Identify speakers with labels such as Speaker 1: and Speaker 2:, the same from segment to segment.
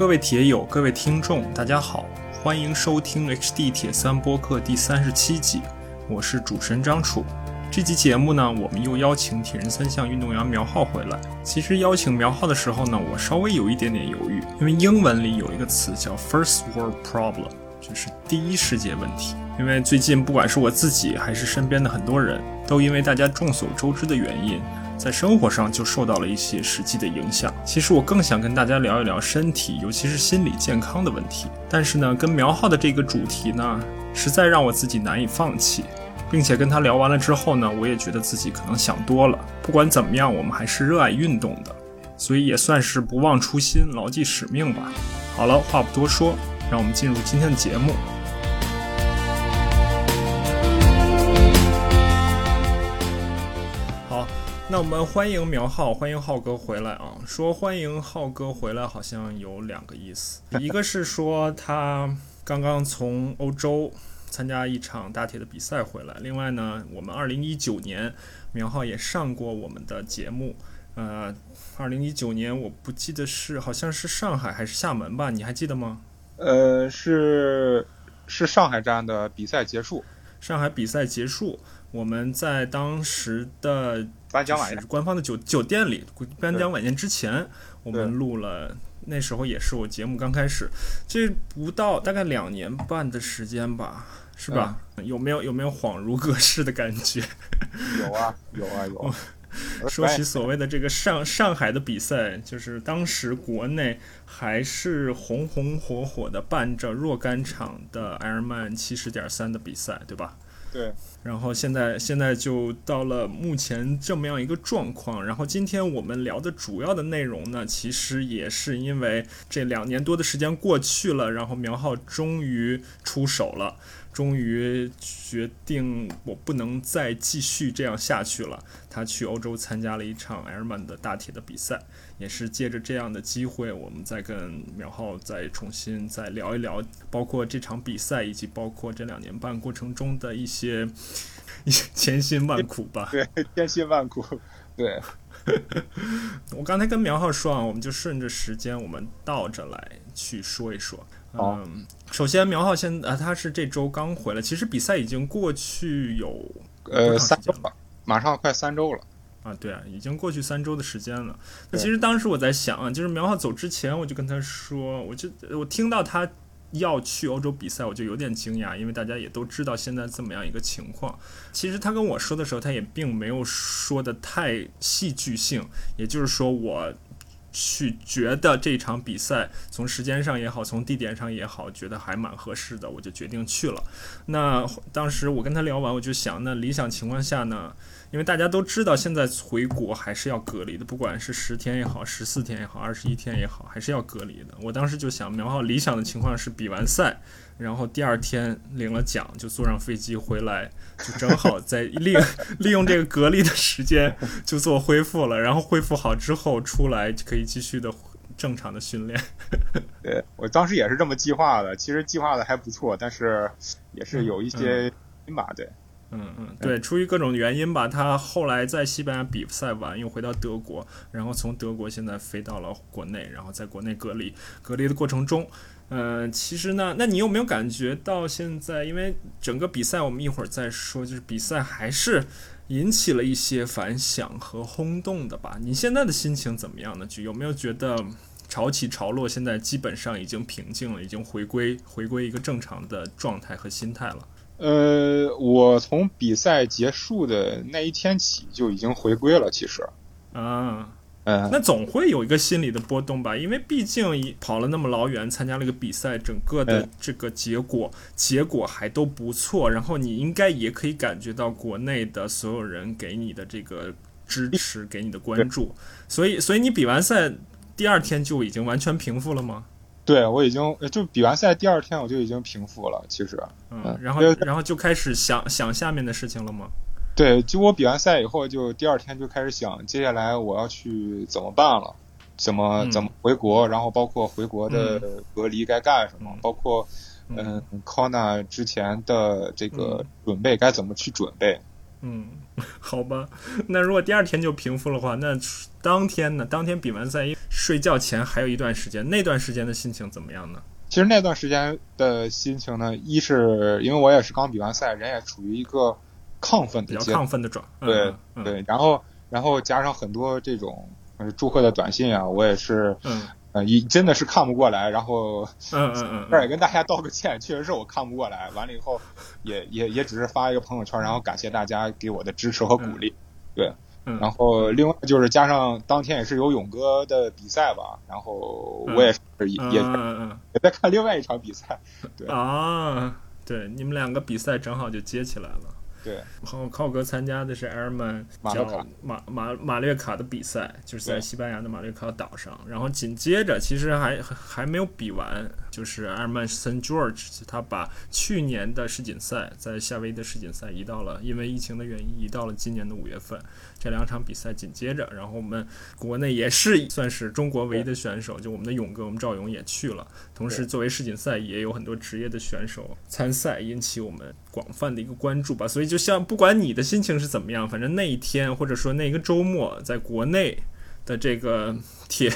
Speaker 1: 各位铁友，各位听众，大家好，欢迎收听 HD 铁三播客第三十七集，我是主持人张楚。这期节目呢，我们又邀请铁人三项运动员苗浩回来。其实邀请苗浩的时候呢，我稍微有一点点犹豫，因为英文里有一个词叫 First World Problem，就是第一世界问题。因为最近不管是我自己还是身边的很多人，都因为大家众所周知的原因。在生活上就受到了一些实际的影响。其实我更想跟大家聊一聊身体，尤其是心理健康的问题。但是呢，跟苗浩的这个主题呢，实在让我自己难以放弃，并且跟他聊完了之后呢，我也觉得自己可能想多了。不管怎么样，我们还是热爱运动的，所以也算是不忘初心，牢记使命吧。好了，话不多说，让我们进入今天的节目。那我们欢迎苗浩，欢迎浩哥回来啊！说欢迎浩哥回来，好像有两个意思，一个是说他刚刚从欧洲参加一场大铁的比赛回来，另外呢，我们二零一九年苗浩也上过我们的节目，呃，二零一九年我不记得是好像是上海还是厦门吧？你还记得吗？
Speaker 2: 呃，是是上海站的比赛结束，
Speaker 1: 上海比赛结束，我们在当时的。
Speaker 2: 颁奖晚宴，
Speaker 1: 官方的酒酒店里，颁奖晚宴之前，我们录了。那时候也是我节目刚开始，这不到大概两年半的时间吧，是吧？有没有有没有恍如隔世的感觉？
Speaker 2: 有啊，有啊，有。
Speaker 1: 说起所谓的这个上上海的比赛，就是当时国内还是红红火火的办着若干场的埃尔曼七十点三的比赛，对吧？
Speaker 2: 对，
Speaker 1: 然后现在现在就到了目前这么样一个状况。然后今天我们聊的主要的内容呢，其实也是因为这两年多的时间过去了，然后苗浩终于出手了。终于决定我不能再继续这样下去了。他去欧洲参加了一场埃尔曼的大铁的比赛，也是借着这样的机会，我们再跟苗浩再重新再聊一聊，包括这场比赛，以及包括这两年半过程中的一些一些 千辛万苦吧。
Speaker 2: 对，千辛万苦。对，
Speaker 1: 我刚才跟苗浩说啊，我们就顺着时间，我们倒着来去说一说。嗯，首先苗浩现啊，他是这周刚回来，其实比赛已经过去有
Speaker 2: 呃三周了，马上快三周了
Speaker 1: 啊，对啊，已经过去三周的时间了。那其实当时我在想啊，就是苗浩走之前，我就跟他说，我就我听到他要去欧洲比赛，我就有点惊讶，因为大家也都知道现在这么样一个情况。其实他跟我说的时候，他也并没有说的太戏剧性，也就是说我。去觉得这场比赛从时间上也好，从地点上也好，觉得还蛮合适的，我就决定去了。那当时我跟他聊完，我就想，那理想情况下呢？因为大家都知道，现在回国还是要隔离的，不管是十天也好，十四天也好，二十一天也好，还是要隔离的。我当时就想，苗浩理想的情况是比完赛。然后第二天领了奖，就坐上飞机回来，就正好在利 利用这个隔离的时间就做恢复了。然后恢复好之后出来，可以继续的正常的训练。
Speaker 2: 对我当时也是这么计划的，其实计划的还不错，但是也是有一些吧，对，
Speaker 1: 嗯嗯，对，出于各种原因吧，他后来在西班牙比赛完又回到德国，然后从德国现在飞到了国内，然后在国内隔离，隔离的过程中。呃，其实呢，那你有没有感觉到现在，因为整个比赛我们一会儿再说，就是比赛还是引起了一些反响和轰动的吧？你现在的心情怎么样呢？就有没有觉得潮起潮落，现在基本上已经平静了，已经回归回归一个正常的状态和心态了？
Speaker 2: 呃，我从比赛结束的那一天起就已经回归了，其实
Speaker 1: 啊。那总会有一个心理的波动吧，因为毕竟跑了那么老远，参加了一个比赛，整个的这个结果结果还都不错。然后你应该也可以感觉到国内的所有人给你的这个支持，给你的关注。所以，所以你比完赛第二天就已经完全平复了吗？
Speaker 2: 对，我已经就比完赛第二天我就已经平复了。其实，
Speaker 1: 嗯，然后然后就开始想想下面的事情了吗？
Speaker 2: 对，就我比完赛以后，就第二天就开始想，接下来我要去怎么办了，怎么怎么回国，然后包括回国的隔离该干什么，包括嗯 c o n a 之前的这个准备该怎么去准备。
Speaker 1: 嗯，好吧。那如果第二天就平复的话，那当天呢？当天比完赛，睡觉前还有一段时间，那段时间的心情怎么样呢？
Speaker 2: 其实那段时间的心情呢，一是因为我也是刚比完赛，人也处于一个亢奋的、
Speaker 1: 比较亢奋的状，
Speaker 2: 对对。然后，然后加上很多这种祝贺的短信啊，我也是，
Speaker 1: 嗯，
Speaker 2: 呃，一真的是看不过来。然后，
Speaker 1: 嗯嗯嗯，
Speaker 2: 这儿也跟大家道个歉，确实是我看不过来。完了以后，也也也只是发一个朋友圈，然后感谢大家给我的支持和鼓励，对。然后另外就是加上当天也是有勇哥的比赛吧，然后我也是也也也在看另外一场比赛，对
Speaker 1: 啊，对，你们两个比赛正好就接起来了。
Speaker 2: 对，
Speaker 1: 然后靠哥参加的是埃尔曼叫马马马略卡的比赛，就是在西班牙的马略卡岛上。然后紧接着，其实还还没有比完，就是埃尔曼森 George，他把去年的世锦赛在夏威夷的世锦赛移到了，因为疫情的原因移到了今年的五月份。这两场比赛紧接着，然后我们国内也是算是中国唯一的选手，就我们的勇哥，我们赵勇也去了。同时，作为世锦赛也有很多职业的选手参赛，引起我们广泛的一个关注吧。所以，就像不管你的心情是怎么样，反正那一天或者说那个周末，在国内的这个铁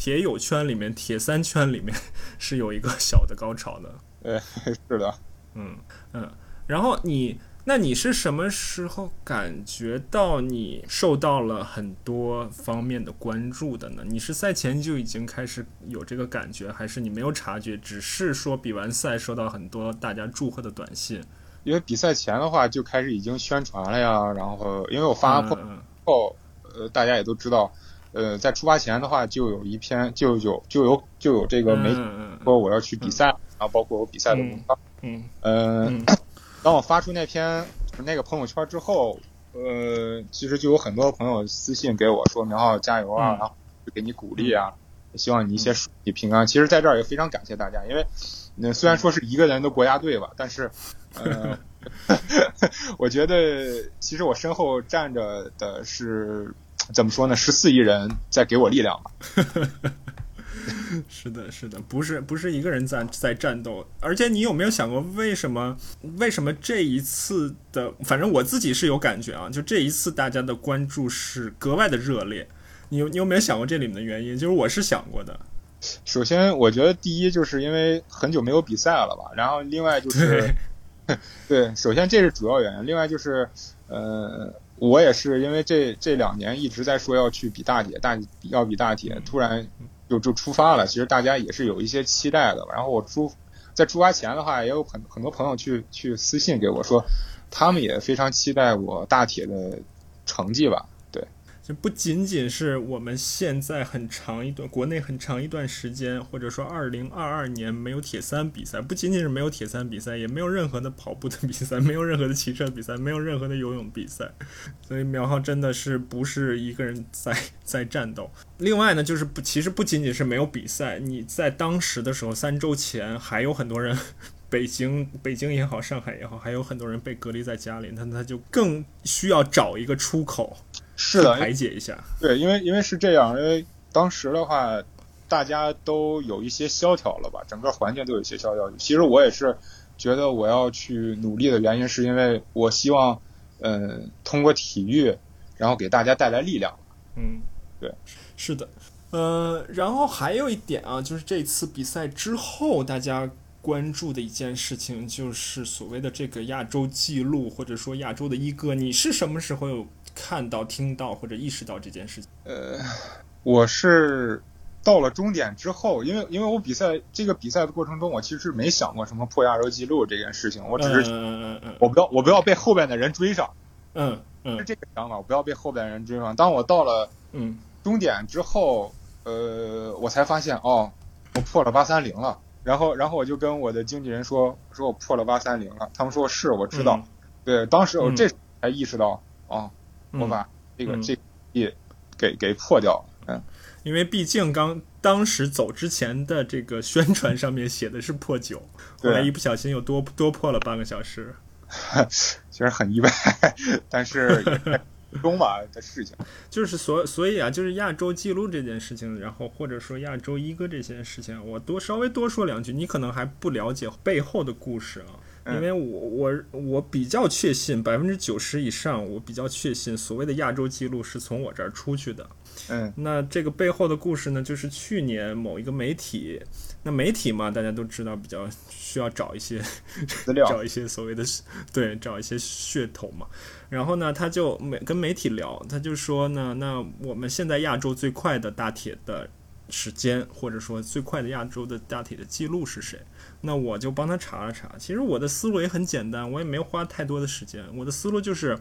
Speaker 1: 铁友圈里面、铁三圈里面 是有一个小的高潮的。
Speaker 2: 呃，是的，
Speaker 1: 嗯嗯，然后你。那你是什么时候感觉到你受到了很多方面的关注的呢？你是赛前就已经开始有这个感觉，还是你没有察觉，只是说比完赛收到很多大家祝贺的短信？
Speaker 2: 因为比赛前的话就开始已经宣传了呀，然后因为我发后，呃，大家也都知道，呃，在出发前的话就有一篇就有就有就有这个媒体说我要去比赛，然后包括我比赛的文章，
Speaker 1: 嗯。
Speaker 2: 嗯。当我发出那篇那个朋友圈之后，呃，其实就有很多朋友私信给我说：“苗浩加油啊，然后给你鼓励啊，希望你一些顺利平安。”其实，在这儿也非常感谢大家，因为那虽然说是一个人的国家队吧，但是，呃 我觉得其实我身后站着的是怎么说呢？十四亿人在给我力量吧。
Speaker 1: 是的，是的，不是不是一个人在在战斗，而且你有没有想过，为什么为什么这一次的，反正我自己是有感觉啊，就这一次大家的关注是格外的热烈，你有你有没有想过这里面的原因？就是我是想过的。
Speaker 2: 首先，我觉得第一就是因为很久没有比赛了吧，然后另外就是对，首先这是主要原因，另外就是呃，我也是因为这这两年一直在说要去比大铁，大要比大铁，突然。就就出发了，其实大家也是有一些期待的。然后我出在出发前的话，也有很很多朋友去去私信给我说，他们也非常期待我大铁的成绩吧。
Speaker 1: 不仅仅是我们现在很长一段国内很长一段时间，或者说二零二二年没有铁三比赛，不仅仅是没有铁三比赛，也没有任何的跑步的比赛，没有任何的骑车比赛，没有任何的游泳比赛。所以苗浩真的是不是一个人在在战斗。另外呢，就是不，其实不仅仅是没有比赛，你在当时的时候，三周前还有很多人，北京北京也好，上海也好，还有很多人被隔离在家里，那他就更需要找一个出口。
Speaker 2: 是的，
Speaker 1: 排解一下。
Speaker 2: 对，因为因为是这样，因为当时的话，大家都有一些萧条了吧，整个环境都有一些萧条。其实我也是觉得我要去努力的原因，是因为我希望，嗯，通过体育，然后给大家带来力量。
Speaker 1: 嗯，
Speaker 2: 对，
Speaker 1: 是的，呃，然后还有一点啊，就是这次比赛之后，大家关注的一件事情，就是所谓的这个亚洲纪录，或者说亚洲的一哥，你是什么时候有？看到、听到或者意识到这件事情，
Speaker 2: 呃，我是到了终点之后，因为因为我比赛这个比赛的过程中，我其实没想过什么破亚洲纪录这件事情，我只是嗯我不要我不要被后边的人追上，
Speaker 1: 嗯嗯，
Speaker 2: 是这个想法，我不要被后边的人追上。当我到了
Speaker 1: 嗯
Speaker 2: 终点之后，呃，我才发现哦，我破了八三零了。然后然后我就跟我的经纪人说，说我破了八三零了。他们说是，我知道。对，当时我这才意识到，哦。我把这个这也给给破掉了，嗯，
Speaker 1: 因为毕竟刚当时走之前的这个宣传上面写的是破九，后来一不小心又多多破了半个小时，
Speaker 2: 其实很意外，但是中吧的事情，
Speaker 1: 就是所所以啊，就是亚洲记录这件事情，然后或者说亚洲一哥这件事情，我多稍微多说两句，你可能还不了解背后的故事啊。因为我我我比较确信百分之九十以上，我比较确信所谓的亚洲记录是从我这儿出去的。
Speaker 2: 嗯，
Speaker 1: 那这个背后的故事呢，就是去年某一个媒体，那媒体嘛，大家都知道比较需要找一些
Speaker 2: 资料，
Speaker 1: 找一些所谓的对，找一些噱头嘛。然后呢，他就媒跟媒体聊，他就说呢，那我们现在亚洲最快的大铁的时间，或者说最快的亚洲的大体的记录是谁？那我就帮他查了查。其实我的思路也很简单，我也没有花太多的时间。我的思路就是，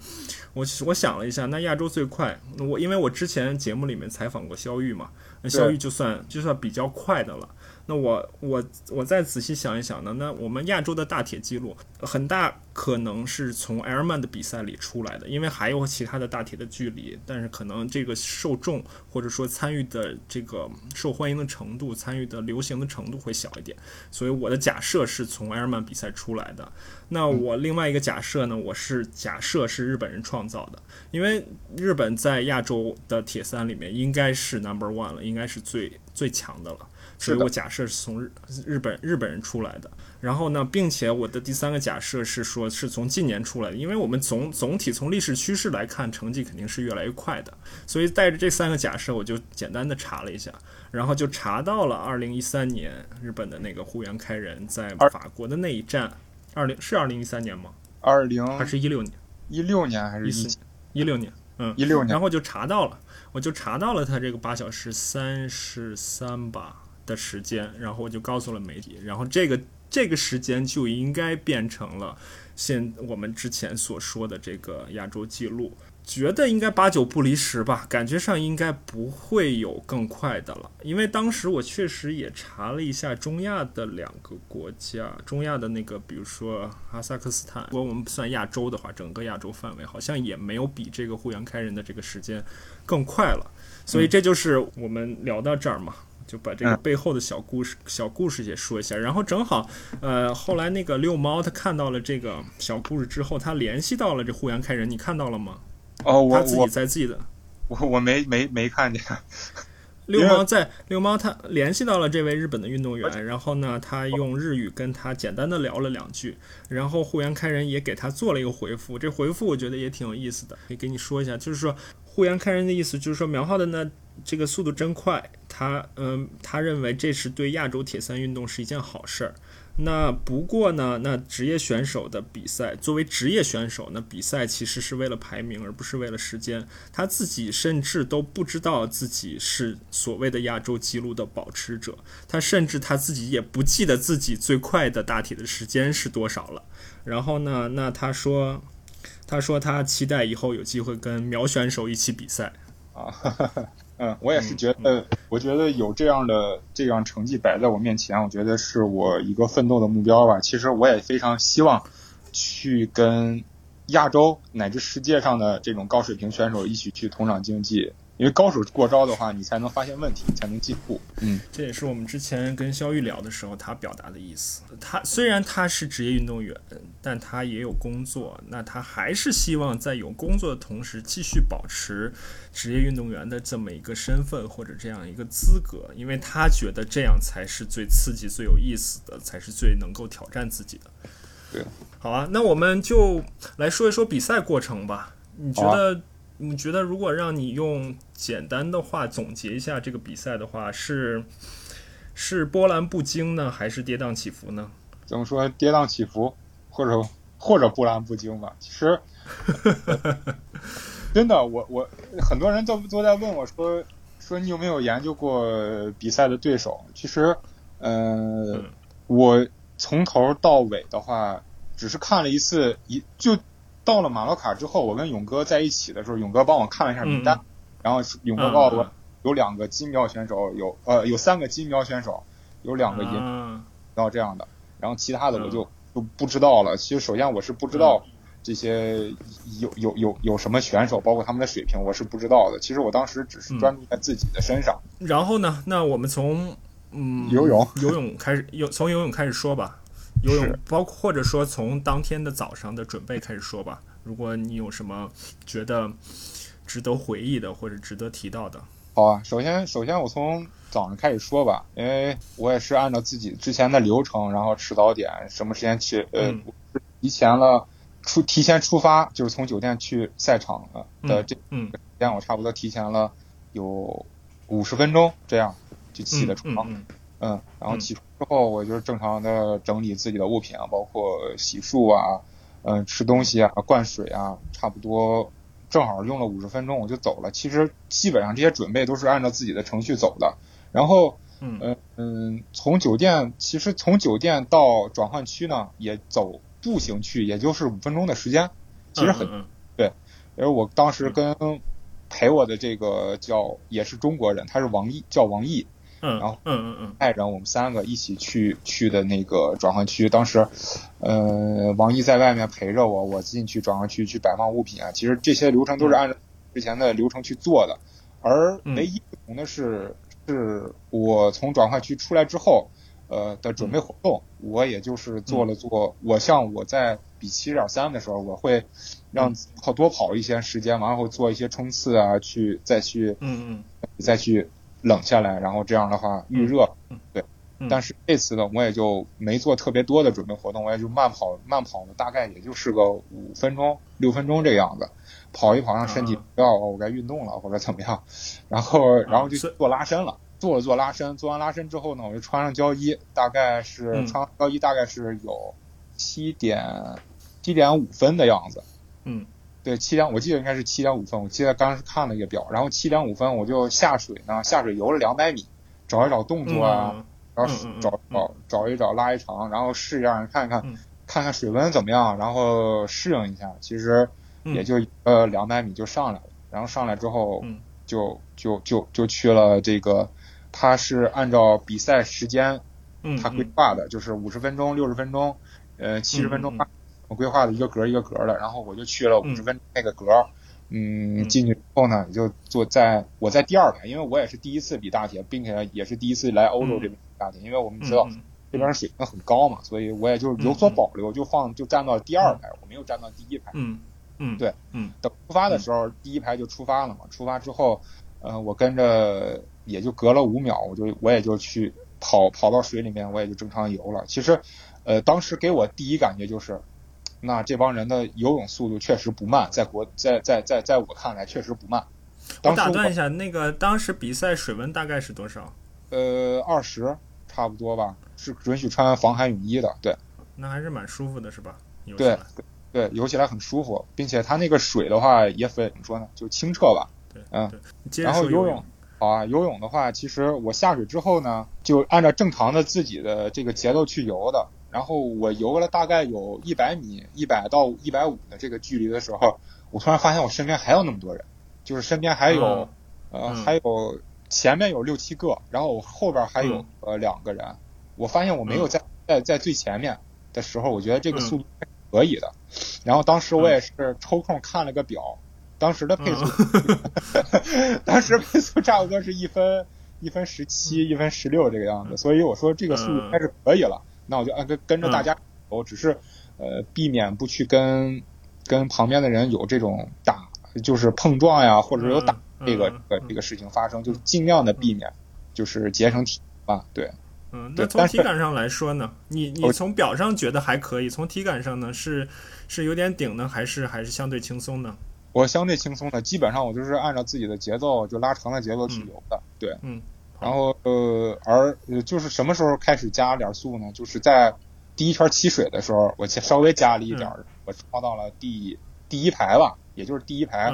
Speaker 1: 我我想了一下，那亚洲最快，我因为我之前节目里面采访过肖玉嘛，那肖玉就算就算比较快的了。那我我我再仔细想一想呢？那我们亚洲的大铁记录很大可能是从埃尔曼的比赛里出来的，因为还有其他的大铁的距离，但是可能这个受众或者说参与的这个受欢迎的程度、参与的流行的程度会小一点，所以我的假设是从埃尔曼比赛出来的。那我另外一个假设呢？我是假设是日本人创造的，因为日本在亚洲的铁三里面应该是 number one 了，应该是最最强的了。所以我假设是从日日本日本人出来的，然后呢，并且我的第三个假设是说是从近年出来的，因为我们总总体从历史趋势来看，成绩肯定是越来越快的。所以带着这三个假设，我就简单的查了一下，然后就查到了二零一三年日本的那个户原开人在法国的那一站，二零是二零一三年吗？
Speaker 2: 二零
Speaker 1: 还是一六年？
Speaker 2: 一六年还是
Speaker 1: 一四？一六年，嗯，
Speaker 2: 一六年。
Speaker 1: 然后就查到了，我就查到了他这个八小时三十三吧。的时间，然后我就告诉了媒体，然后这个这个时间就应该变成了现我们之前所说的这个亚洲纪录，觉得应该八九不离十吧，感觉上应该不会有更快的了，因为当时我确实也查了一下中亚的两个国家，中亚的那个，比如说哈萨克斯坦，如果我们不算亚洲的话，整个亚洲范围好像也没有比这个沪阳开人的这个时间更快了，所以这就是我们聊到这儿嘛。就把这个背后的小故事、小故事也说一下，然后正好，呃，后来那个遛猫他看到了这个小故事之后，他联系到了这护羊开人，你看到了吗？
Speaker 2: 哦，我
Speaker 1: 他自己在自己的，
Speaker 2: 我我没没没看见。
Speaker 1: 六猫在六猫，他联系到了这位日本的运动员，然后呢，他用日语跟他简单的聊了两句，然后户原开人也给他做了一个回复，这回复我觉得也挺有意思的，可以给你说一下，就是说户原开人的意思就是说苗浩的呢。这个速度真快，他嗯，他认为这是对亚洲铁三运动是一件好事儿。那不过呢，那职业选手的比赛，作为职业选手，那比赛其实是为了排名，而不是为了时间。他自己甚至都不知道自己是所谓的亚洲纪录的保持者，他甚至他自己也不记得自己最快的大体的时间是多少了。然后呢，那他说，他说他期待以后有机会跟苗选手一起比赛
Speaker 2: 啊。嗯，我也是觉得，我觉得有这样的这样成绩摆在我面前，我觉得是我一个奋斗的目标吧。其实我也非常希望去跟亚洲乃至世界上的这种高水平选手一起去同场竞技。因为高手过招的话，你才能发现问题，才能进步。嗯，
Speaker 1: 这也是我们之前跟肖玉聊的时候，他表达的意思。他虽然他是职业运动员，但他也有工作，那他还是希望在有工作的同时，继续保持职业运动员的这么一个身份或者这样一个资格，因为他觉得这样才是最刺激、最有意思的，才是最能够挑战自己的。
Speaker 2: 对，
Speaker 1: 好啊，那我们就来说一说比赛过程吧。你觉得？你觉得如果让你用简单的话总结一下这个比赛的话，是是波澜不惊呢，还是跌宕起伏呢？
Speaker 2: 怎么说跌宕起伏，或者或者波澜不惊吧？其实 真的，我我很多人都都在问我说说你有没有研究过比赛的对手？其实，呃，我从头到尾的话，只是看了一次一就。到了马洛卡之后，我跟勇哥在一起的时候，勇哥帮我看了一下名单，然后勇哥告诉我有两个金标选手，有呃有三个金标选手，有两个银，然后这样的，然后其他的我就就不知道了。其实首先我是不知道这些有有有有什么选手，包括他们的水平，我是不知道的。其实我当时只是专注在自己的身上。
Speaker 1: 然后呢，那我们从嗯
Speaker 2: 游泳。
Speaker 1: 游泳开始，游从游泳开始说吧。游泳，包括或者说从当天的早上的准备开始说吧。如果你有什么觉得值得回忆的或者值得提到的，
Speaker 2: 好啊。首先，首先我从早上开始说吧，因为我也是按照自己之前的流程，然后吃早点，什么时间去，呃，提前了出提前出发，就是从酒店去赛场的这
Speaker 1: 嗯
Speaker 2: 时间，我差不多提前了有五十分钟，这样就起的床。
Speaker 1: 嗯
Speaker 2: 嗯，然后起床之后，我就是正常的整理自己的物品啊，包括洗漱啊，嗯，吃东西啊，灌水啊，差不多正好用了五十分钟，我就走了。其实基本上这些准备都是按照自己的程序走的。然后，
Speaker 1: 嗯
Speaker 2: 嗯嗯，从酒店其实从酒店到转换区呢，也走步行去，也就是五分钟的时间，其实很。
Speaker 1: 嗯
Speaker 2: 因为我当时跟陪我的这个叫也是中国人，他是王毅，叫王毅。
Speaker 1: 嗯，
Speaker 2: 然后
Speaker 1: 嗯嗯嗯
Speaker 2: 带着，我们三个一起去去的那个转换区。当时，呃，王毅在外面陪着我，我进去转换区去摆放物品啊。其实这些流程都是按照之前的流程去做的，而唯一不同的是，是我从转换区出来之后，呃的准备活动，我也就是做了做。我像我在比七点三的时候，我会让跑多跑一些时间，然后做一些冲刺啊，去再去
Speaker 1: 嗯嗯
Speaker 2: 再去。冷下来，然后这样的话预热，对。但是这次呢，我也就没做特别多的准备活动，我也就慢跑，慢跑呢大概也就是个五分钟、六分钟这样子，跑一跑让身体知道我该运动了或者怎么样，然后然后就做拉伸了，做了做拉伸，做完拉伸之后呢，我就穿上胶衣，大概是穿上胶衣大概是有七点七点五分的样子，
Speaker 1: 嗯。
Speaker 2: 对，七点，我记得应该是七点五分。我记得刚时看了一个表，然后七点五分我就下水呢，下水游了两百米，找一找动作啊，然后找找找一找拉一长，然后试一下看一看，看看水温怎么样，然后适应一下。其实也就呃两百米就上来了，然后上来之后就就就就去了这个，他是按照比赛时间，他规划的，就是五十分钟、六十分钟，呃七十分钟。我规划的一个格一个格的，然后我就去了五十分那个格，嗯，进去之后呢，也就坐在我在第二排，因为我也是第一次比大铁，并且也是第一次来欧洲这边比大铁，因为我们知道这边水平很高嘛，所以我也就有所保留，就放就站到第二排，我没有站到第一排。
Speaker 1: 嗯嗯，
Speaker 2: 对，
Speaker 1: 嗯，
Speaker 2: 等出发的时候，第一排就出发了嘛。出发之后，呃，我跟着也就隔了五秒，我就我也就去跑跑到水里面，我也就正常游了。其实，呃，当时给我第一感觉就是。那这帮人的游泳速度确实不慢，在国在在在在我看来确实不慢。
Speaker 1: 我打断一下，那个当时比赛水温大概是多少？
Speaker 2: 呃，二十差不多吧，是允许穿防寒泳衣的。对，
Speaker 1: 那还是蛮舒服的，是吧？
Speaker 2: 对对，游起来很舒服，并且它那个水的话也非怎么说呢，就清澈吧。
Speaker 1: 对，
Speaker 2: 嗯。
Speaker 1: 然
Speaker 2: 后
Speaker 1: 游泳，
Speaker 2: 好啊，游泳的话，其实我下水之后呢，就按照正常的自己的这个节奏去游的。然后我游了大概有一百米，一百到一百五的这个距离的时候，我突然发现我身边还有那么多人，就是身边还有，呃，还有前面有六七个，然后我后边还有呃两个人。我发现我没有在在在最前面的时候，我觉得这个速度可以的。然后当时我也是抽空看了个表，当时的配速，当时配速差不多是一分一分十七，一分十六这个样子，所以我说这个速度应该是可以了。那我就按跟跟着大家走，只是呃避免不去跟跟旁边的人有这种打，就是碰撞呀，或者有打这个这个这个事情发生，就是尽量的避免，就是节省体吧。对，
Speaker 1: 嗯，那从体感上来说呢，你你从表上觉得还可以，从体感上呢是是有点顶呢，还是还是相对轻松呢？
Speaker 2: 我相对轻松的，基本上我就是按照自己的节奏就拉长的节奏去游的。对，
Speaker 1: 嗯。
Speaker 2: 然后呃，而就是什么时候开始加点速呢？就是在第一圈起水的时候，我稍微加了一点，我超到了第第一排吧，也就是第一排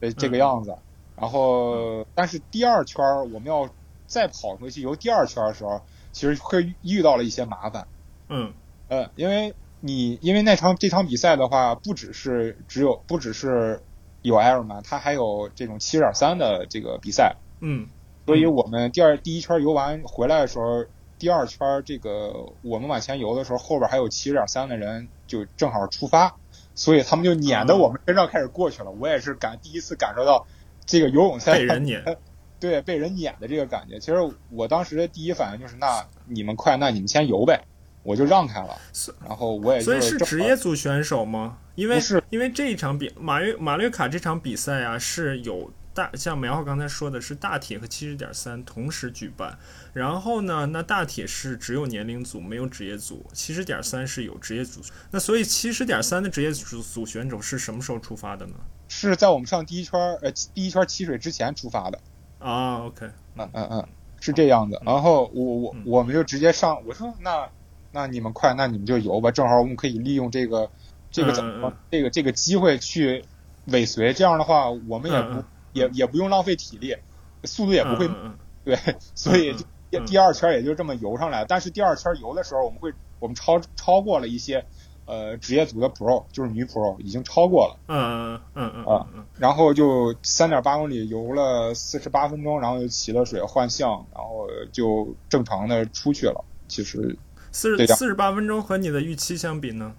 Speaker 2: 的这个样子。然后，但是第二圈我们要再跑回去游第二圈的时候，其实会遇到了一些麻烦。
Speaker 1: 嗯，
Speaker 2: 呃，因为你因为那场这场比赛的话，不只是只有不只是有 Ironman，它还有这种七点三的这个比赛。
Speaker 1: 嗯。
Speaker 2: 所以我们第二第一圈游完回来的时候，第二圈这个我们往前游的时候，后边还有七十点三的人就正好出发，所以他们就撵到我们身上开始过去了。我也是感第一次感受到这个游泳赛
Speaker 1: 被人撵，
Speaker 2: 对被人撵的这个感觉。其实我当时的第一反应就是，那你们快，那你们先游呗，我就让开了。然后我也
Speaker 1: 所以是职业组选手吗？因为
Speaker 2: 是
Speaker 1: 因为这一场比马略马略卡这场比赛啊是有。大像苗浩刚才说的是大铁和七十点三同时举办，然后呢，那大铁是只有年龄组没有职业组，七十点三是有职业组。那所以七十点三的职业组组选手是什么时候出发的呢？
Speaker 2: 是在我们上第一圈呃第一圈起水之前出发的。
Speaker 1: 啊，OK，
Speaker 2: 嗯嗯嗯，是这样的。然后我我我们就直接上，我说那那你们快，那你们就游吧，正好我们可以利用这个这个怎么这个这个机会去尾随，这样的话我们也不。也也不用浪费体力，速度也不会，对，所以第第二圈也就这么游上来。但是第二圈游的时候，我们会我们超超过了一些呃职业组的 Pro，就是女 Pro 已经超过了。
Speaker 1: 嗯嗯嗯
Speaker 2: 嗯嗯。然后就三点八公里游了四十八分钟，然后就起了水换向，然后就正常的出去了。其实
Speaker 1: 四十四十八分钟和你的预期相比呢？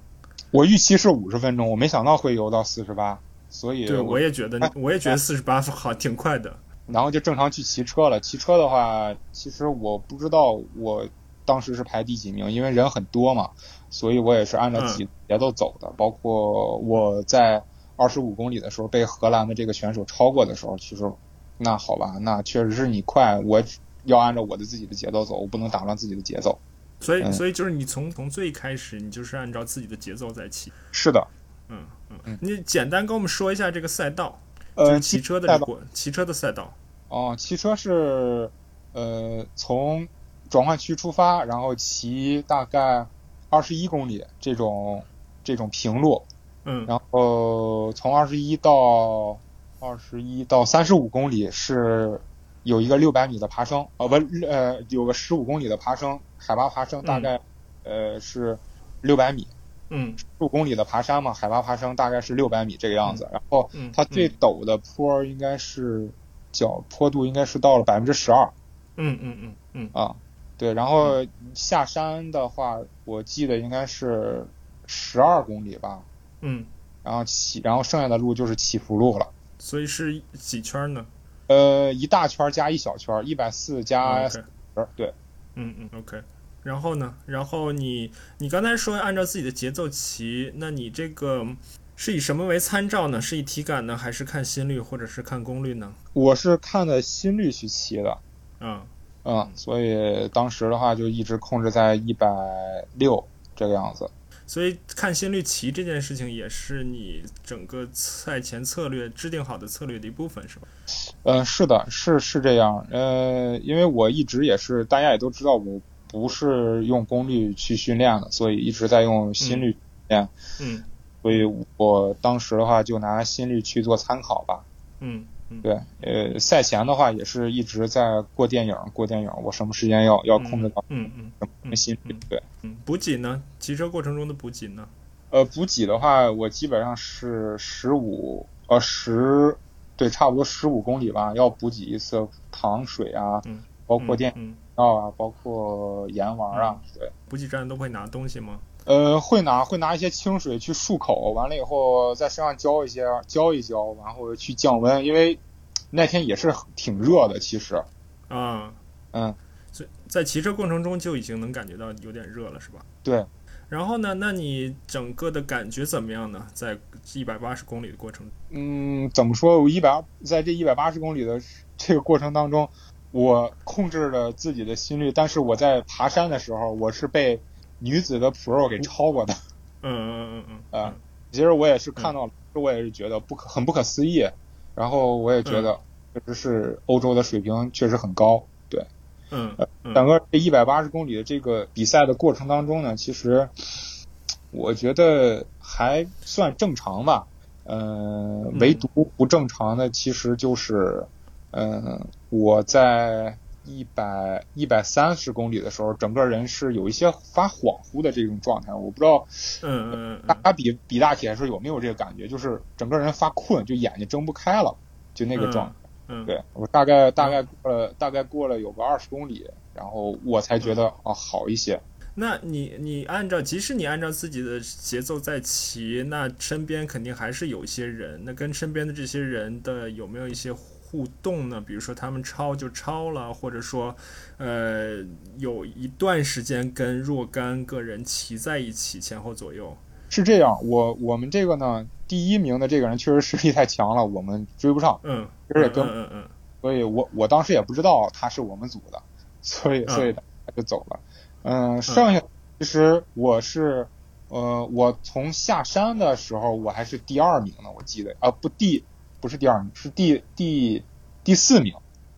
Speaker 2: 我预期是五十分钟，我没想到会游到四十八。所以，
Speaker 1: 对，我也觉得，我也觉得四十八好挺快的。
Speaker 2: 然后就正常去骑车了。骑车的话，其实我不知道我当时是排第几名，因为人很多嘛，所以我也是按照自己节奏走的。包括我在二十五公里的时候被荷兰的这个选手超过的时候，其实那好吧，那确实是你快，我要按照我的自己的节奏走，我不能打乱自己的节奏。
Speaker 1: 所以，所以就是你从从最开始，你就是按照自己的节奏在骑。
Speaker 2: 是的。
Speaker 1: 嗯嗯，你简单跟我们说一下这个赛道，呃，骑车的过骑车的赛道。
Speaker 2: 哦，骑车是呃从转换区出发，然后骑大概二十一公里这种这种平路，
Speaker 1: 嗯，
Speaker 2: 然后从二十一到二十一到三十五公里是有一个六百米的爬升，呃不呃有个十五公里的爬升，海拔爬升大概呃是六百米。
Speaker 1: 嗯，
Speaker 2: 数公里的爬山嘛，海拔爬升大概是六百米这个样子。然后它最陡的坡应该是角坡度应该是到了百分之十二。
Speaker 1: 嗯嗯嗯嗯
Speaker 2: 啊，对。然后下山的话，我记得应该是十二公里吧。
Speaker 1: 嗯。
Speaker 2: 然后起，然后剩下的路就是起伏路了。
Speaker 1: 所以是几圈呢？
Speaker 2: 呃，一大圈加一小圈，一百四加十。对。
Speaker 1: 嗯嗯，OK。然后呢？然后你你刚才说按照自己的节奏骑，那你这个是以什么为参照呢？是以体感呢，还是看心率，或者是看功率呢？
Speaker 2: 我是看的心率去骑的。
Speaker 1: 嗯
Speaker 2: 嗯，所以当时的话就一直控制在一百六这个样子。
Speaker 1: 所以看心率骑这件事情也是你整个赛前策略制定好的策略的一部分，是吧？
Speaker 2: 嗯，是的，是是这样。呃，因为我一直也是，大家也都知道我。不是用功率去训练的，所以一直在用心率练。
Speaker 1: 嗯，
Speaker 2: 所以我当时的话就拿心率去做参考吧。
Speaker 1: 嗯，
Speaker 2: 对，呃，赛前的话也是一直在过电影，过电影，我什么时间要要控制到？
Speaker 1: 嗯嗯，
Speaker 2: 什么心率？对，
Speaker 1: 嗯，补给呢？骑车过程中的补给呢？
Speaker 2: 呃，补给的话，我基本上是十五呃十，对，差不多十五公里吧，要补给一次糖水啊，包括电。啊，包括盐丸啊，对，
Speaker 1: 补给站都会拿东西吗？
Speaker 2: 呃，会拿，会拿一些清水去漱口，完了以后在身上浇一些，浇一浇，然后去降温，因为那天也是挺热的，其实。
Speaker 1: 啊，
Speaker 2: 嗯，
Speaker 1: 所以在骑车过程中就已经能感觉到有点热了，是吧？
Speaker 2: 对。
Speaker 1: 然后呢？那你整个的感觉怎么样呢？在一百八十公里的过程？
Speaker 2: 嗯，怎么说？我一百在这一百八十公里的这个过程当中。我控制了自己的心率，但是我在爬山的时候，我是被女子的 Pro 给超过的。
Speaker 1: 嗯嗯嗯嗯
Speaker 2: 啊，其实我也是看到了，我也是觉得不可很不可思议。然后我也觉得确实是欧洲的水平确实很高。对，
Speaker 1: 嗯，
Speaker 2: 整个这一百八十公里的这个比赛的过程当中呢，其实我觉得还算正常吧。嗯，唯独不正常的其实就是。嗯，我在一百一百三十公里的时候，整个人是有一些发恍惚的这种状态。我不知道，
Speaker 1: 嗯嗯，
Speaker 2: 大家比比大铁的时候有没有这个感觉？就是整个人发困，就眼睛睁不开了，就那个状态。
Speaker 1: 嗯，
Speaker 2: 对我大概大概过了大概过了有个二十公里，然后我才觉得啊好一些。
Speaker 1: 那你你按照，即使你按照自己的节奏在骑，那身边肯定还是有一些人。那跟身边的这些人的有没有一些？互动呢？比如说他们超就超了，或者说，呃，有一段时间跟若干个人骑在一起，前后左右。
Speaker 2: 是这样，我我们这个呢，第一名的这个人确实实力太强了，我们追不上，
Speaker 1: 嗯，
Speaker 2: 而且跟，
Speaker 1: 嗯嗯
Speaker 2: 所以我我当时也不知道他是我们组的，所以所以他就走了。嗯，剩下其实我是，呃，我从下山的时候我还是第二名呢，我记得啊，不第不是第二名，是第第第四名，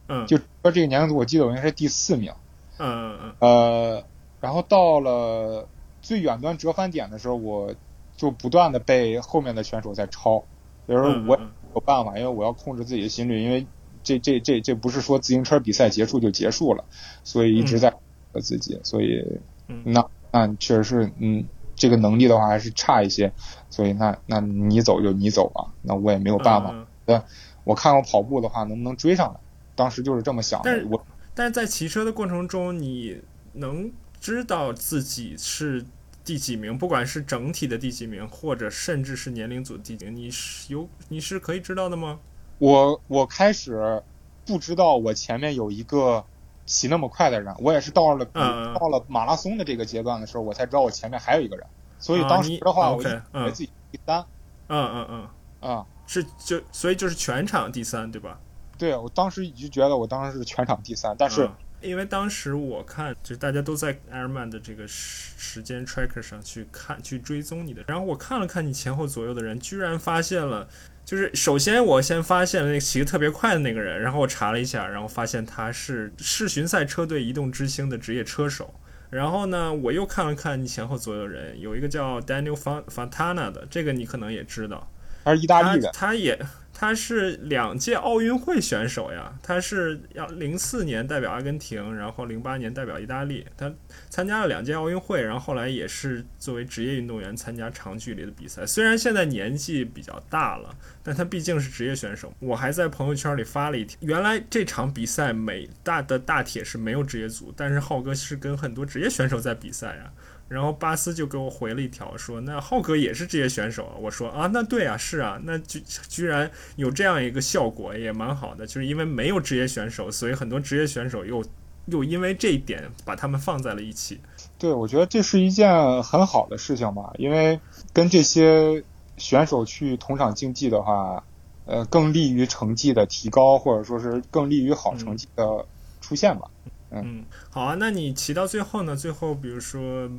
Speaker 1: 嗯，
Speaker 2: 就说这个年龄组，我记得我应该是第四名。
Speaker 1: 嗯嗯嗯，
Speaker 2: 呃，然后到了最远端折返点的时候，我就不断的被后面的选手在超，有时候我有办法，因为我要控制自己的心率，因为这这这这不是说自行车比赛结束就结束了，所以一直在和自己，所以那那确实是嗯，这个能力的话还是差一些，所以那那你走就你走吧，那我也没有办法。对，我看我跑步的话能不能追上来，当时就是这么想的。但我。
Speaker 1: 但是在骑车的过程中，你能知道自己是第几名，不管是整体的第几名，或者甚至是年龄组第几名，你是有你是可以知道的吗？
Speaker 2: 我我开始不知道我前面有一个骑那么快的人，我也是到了到了马拉松的这个阶段的时候，我才知道我前面还有一个人。所以当时的话，我以为自己第三。
Speaker 1: 嗯嗯嗯
Speaker 2: 嗯，
Speaker 1: 是就所以就是全场第三，对吧？
Speaker 2: 对，我当时就觉得我当时是全场第三，但是
Speaker 1: 因为当时我看，就是大家都在 Airman 的这个时时间 tracker 上去看、去追踪你的，然后我看了看你前后左右的人，居然发现了，就是首先我先发现了那个骑得特别快的那个人，然后我查了一下，然后发现他是世巡赛车队移动之星的职业车手，然后呢，我又看了看你前后左右人，有一个叫 Daniel Fontana 的，这个你可能也知道，
Speaker 2: 他是意大利的，
Speaker 1: 他也。他是两届奥运会选手呀，他是要零四年代表阿根廷，然后零八年代表意大利，他参加了两届奥运会，然后后来也是作为职业运动员参加长距离的比赛。虽然现在年纪比较大了，但他毕竟是职业选手。我还在朋友圈里发了一条，原来这场比赛美大的大铁是没有职业组，但是浩哥是跟很多职业选手在比赛呀。然后巴斯就给我回了一条，说：“那浩哥也是职业选手。”我说：“啊，那对啊，是啊，那居居然有这样一个效果，也蛮好的。就是因为没有职业选手，所以很多职业选手又 又因为这一点把他们放在了一起。
Speaker 2: 对，我觉得这是一件很好的事情吧，因为跟这些选手去同场竞技的话，呃，更利于成绩的提高，或者说是更利于好成绩的出现吧。”
Speaker 1: 嗯，好啊，那你骑到最后呢？最后比如说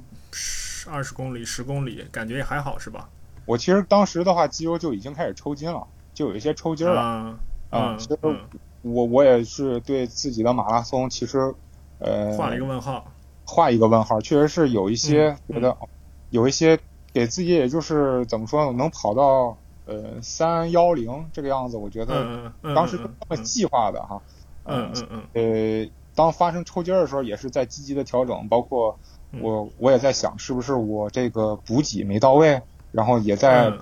Speaker 1: 二十公里、十公里，感觉也还好是吧？
Speaker 2: 我其实当时的话，肌肉就已经开始抽筋了，就有一些抽筋了。
Speaker 1: 啊，
Speaker 2: 其实我我也是对自己的马拉松，其实呃
Speaker 1: 画了一个问号，
Speaker 2: 画一个问号，确实是有一些觉得有一些给自己，也就是怎么说呢，能跑到呃三幺零这个样子，我觉得当时这么计划的哈。
Speaker 1: 嗯嗯嗯。
Speaker 2: 呃。当发生抽筋的时候，也是在积极的调整，包括我我也在想，是不是我这个补给没到位，然后也在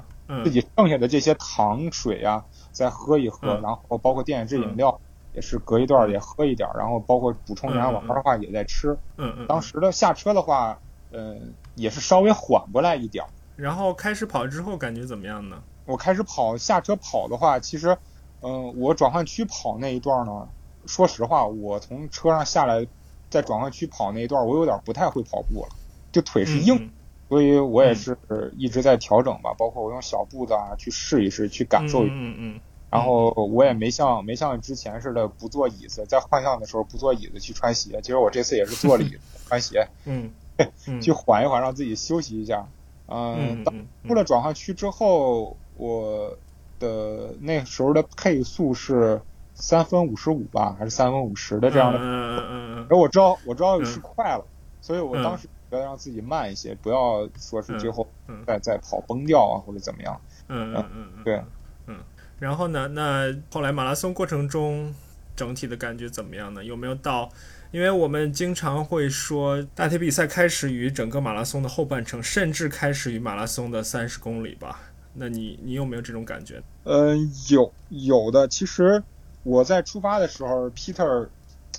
Speaker 2: 自己剩下的这些糖水啊再喝一喝，然后包括电解质饮料也是隔一段也喝一点，然后包括补充营养晚的话也在吃。
Speaker 1: 嗯嗯。
Speaker 2: 当时的下车的话，呃，也是稍微缓过来一点。
Speaker 1: 然后开始跑之后感觉怎么样呢？
Speaker 2: 我开始跑下车跑的话，其实，嗯，我转换区跑那一段呢。说实话，我从车上下来，在转换区跑那一段，我有点不太会跑步了，就腿是硬，所以我也是一直在调整吧。包括我用小步子啊去试一试，去感受。
Speaker 1: 嗯嗯。
Speaker 2: 然后我也没像没像之前似的不坐椅子，在换向的时候不坐椅子去穿鞋。其实我这次也是坐了椅子 穿鞋，
Speaker 1: 嗯，
Speaker 2: 去缓一缓，让自己休息一下。嗯。出了转换区之后，我的那时候的配速是。三分五十五吧，还是三分五十的这样的？
Speaker 1: 嗯嗯嗯嗯。
Speaker 2: 而我知道，我知道是快了，所以我当时觉得让自己慢一些，不要说是最后再再跑崩掉啊，或者怎么样。
Speaker 1: 嗯嗯嗯
Speaker 2: 嗯。对。
Speaker 1: 嗯。然后呢？那后来马拉松过程中整体的感觉怎么样呢？有没有到？因为我们经常会说，大铁比赛开始于整个马拉松的后半程，甚至开始于马拉松的三十公里吧？那你你有没有这种感觉？
Speaker 2: 嗯，有有的，其实。我在出发的时候 Peter，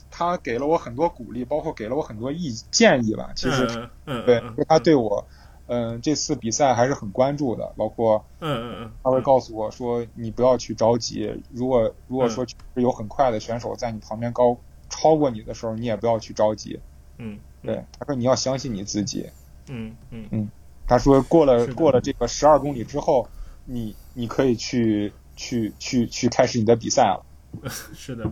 Speaker 2: 他给了我很多鼓励，包括给了我很多意建议吧。其实，对，他对我，嗯，这次比赛还是很关注的。包括，
Speaker 1: 嗯嗯嗯，
Speaker 2: 他会告诉我说，你不要去着急。如果如果说有很快的选手在你旁边高超过你的时候，你也不要去着急。
Speaker 1: 嗯，
Speaker 2: 对，他说你要相信你自己。
Speaker 1: 嗯嗯
Speaker 2: 嗯，他说过了过了这个十二公里之后，你你可以去去去去开始你的比赛了。
Speaker 1: 是的，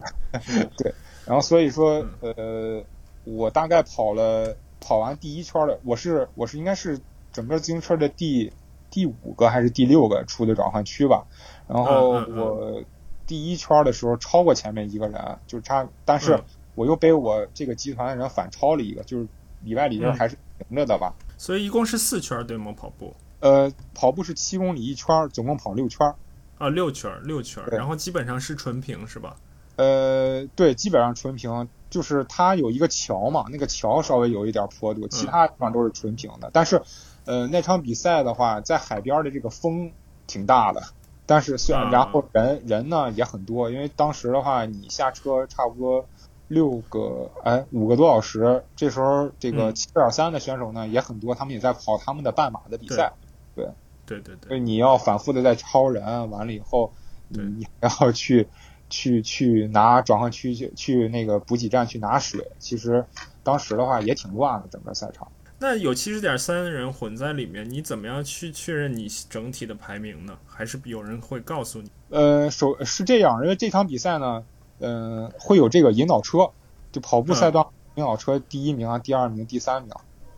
Speaker 1: 是的
Speaker 2: 然后所以说，
Speaker 1: 嗯
Speaker 2: 呃，我大概跑了跑完第一圈的，我是我是应该是整个自行车的第第五个还是第六个出的转换区吧。然后我第一圈的时候超过前面一个人，就差，但是
Speaker 1: 嗯
Speaker 2: 我又被我这个集团的人反超了一个，就是里外里边
Speaker 1: 嗯
Speaker 2: 还是平着的吧。
Speaker 1: 所以一共是四圈儿对吗？跑步
Speaker 2: 呃，跑步是七公里一圈儿，总共跑六圈儿。
Speaker 1: 啊，六圈儿，六圈儿，然后基本上是纯平是吧？
Speaker 2: 呃，对，基本上纯平，就是它有一个桥嘛，那个桥稍微有一点坡度，其他地方都是纯平的。但是，呃，那场比赛的话，在海边的这个风挺大的，但是虽然、
Speaker 1: 啊
Speaker 2: 然后人人呢也很多，因为当时的话，你下车差不多六个哎五个多小时，这时候这个
Speaker 1: 嗯
Speaker 2: 七点三的选手呢也很多，他们也在跑他们的半马的比赛。
Speaker 1: 对对
Speaker 2: 所
Speaker 1: 对，
Speaker 2: 对你要反复的在超人，完了以后，
Speaker 1: 对
Speaker 2: 你还要去去去拿转换区去去那个补给站去拿水。其实当时的话也挺乱的，整个赛场。
Speaker 1: 那有七十点三人混在里面，你怎么样去确认你整体的排名呢？还是有人会告诉你？
Speaker 2: 呃，首是这样，因为这场比赛呢，嗯、会有这个引导车，就跑步赛段引导车第一名啊、第二名、第三名，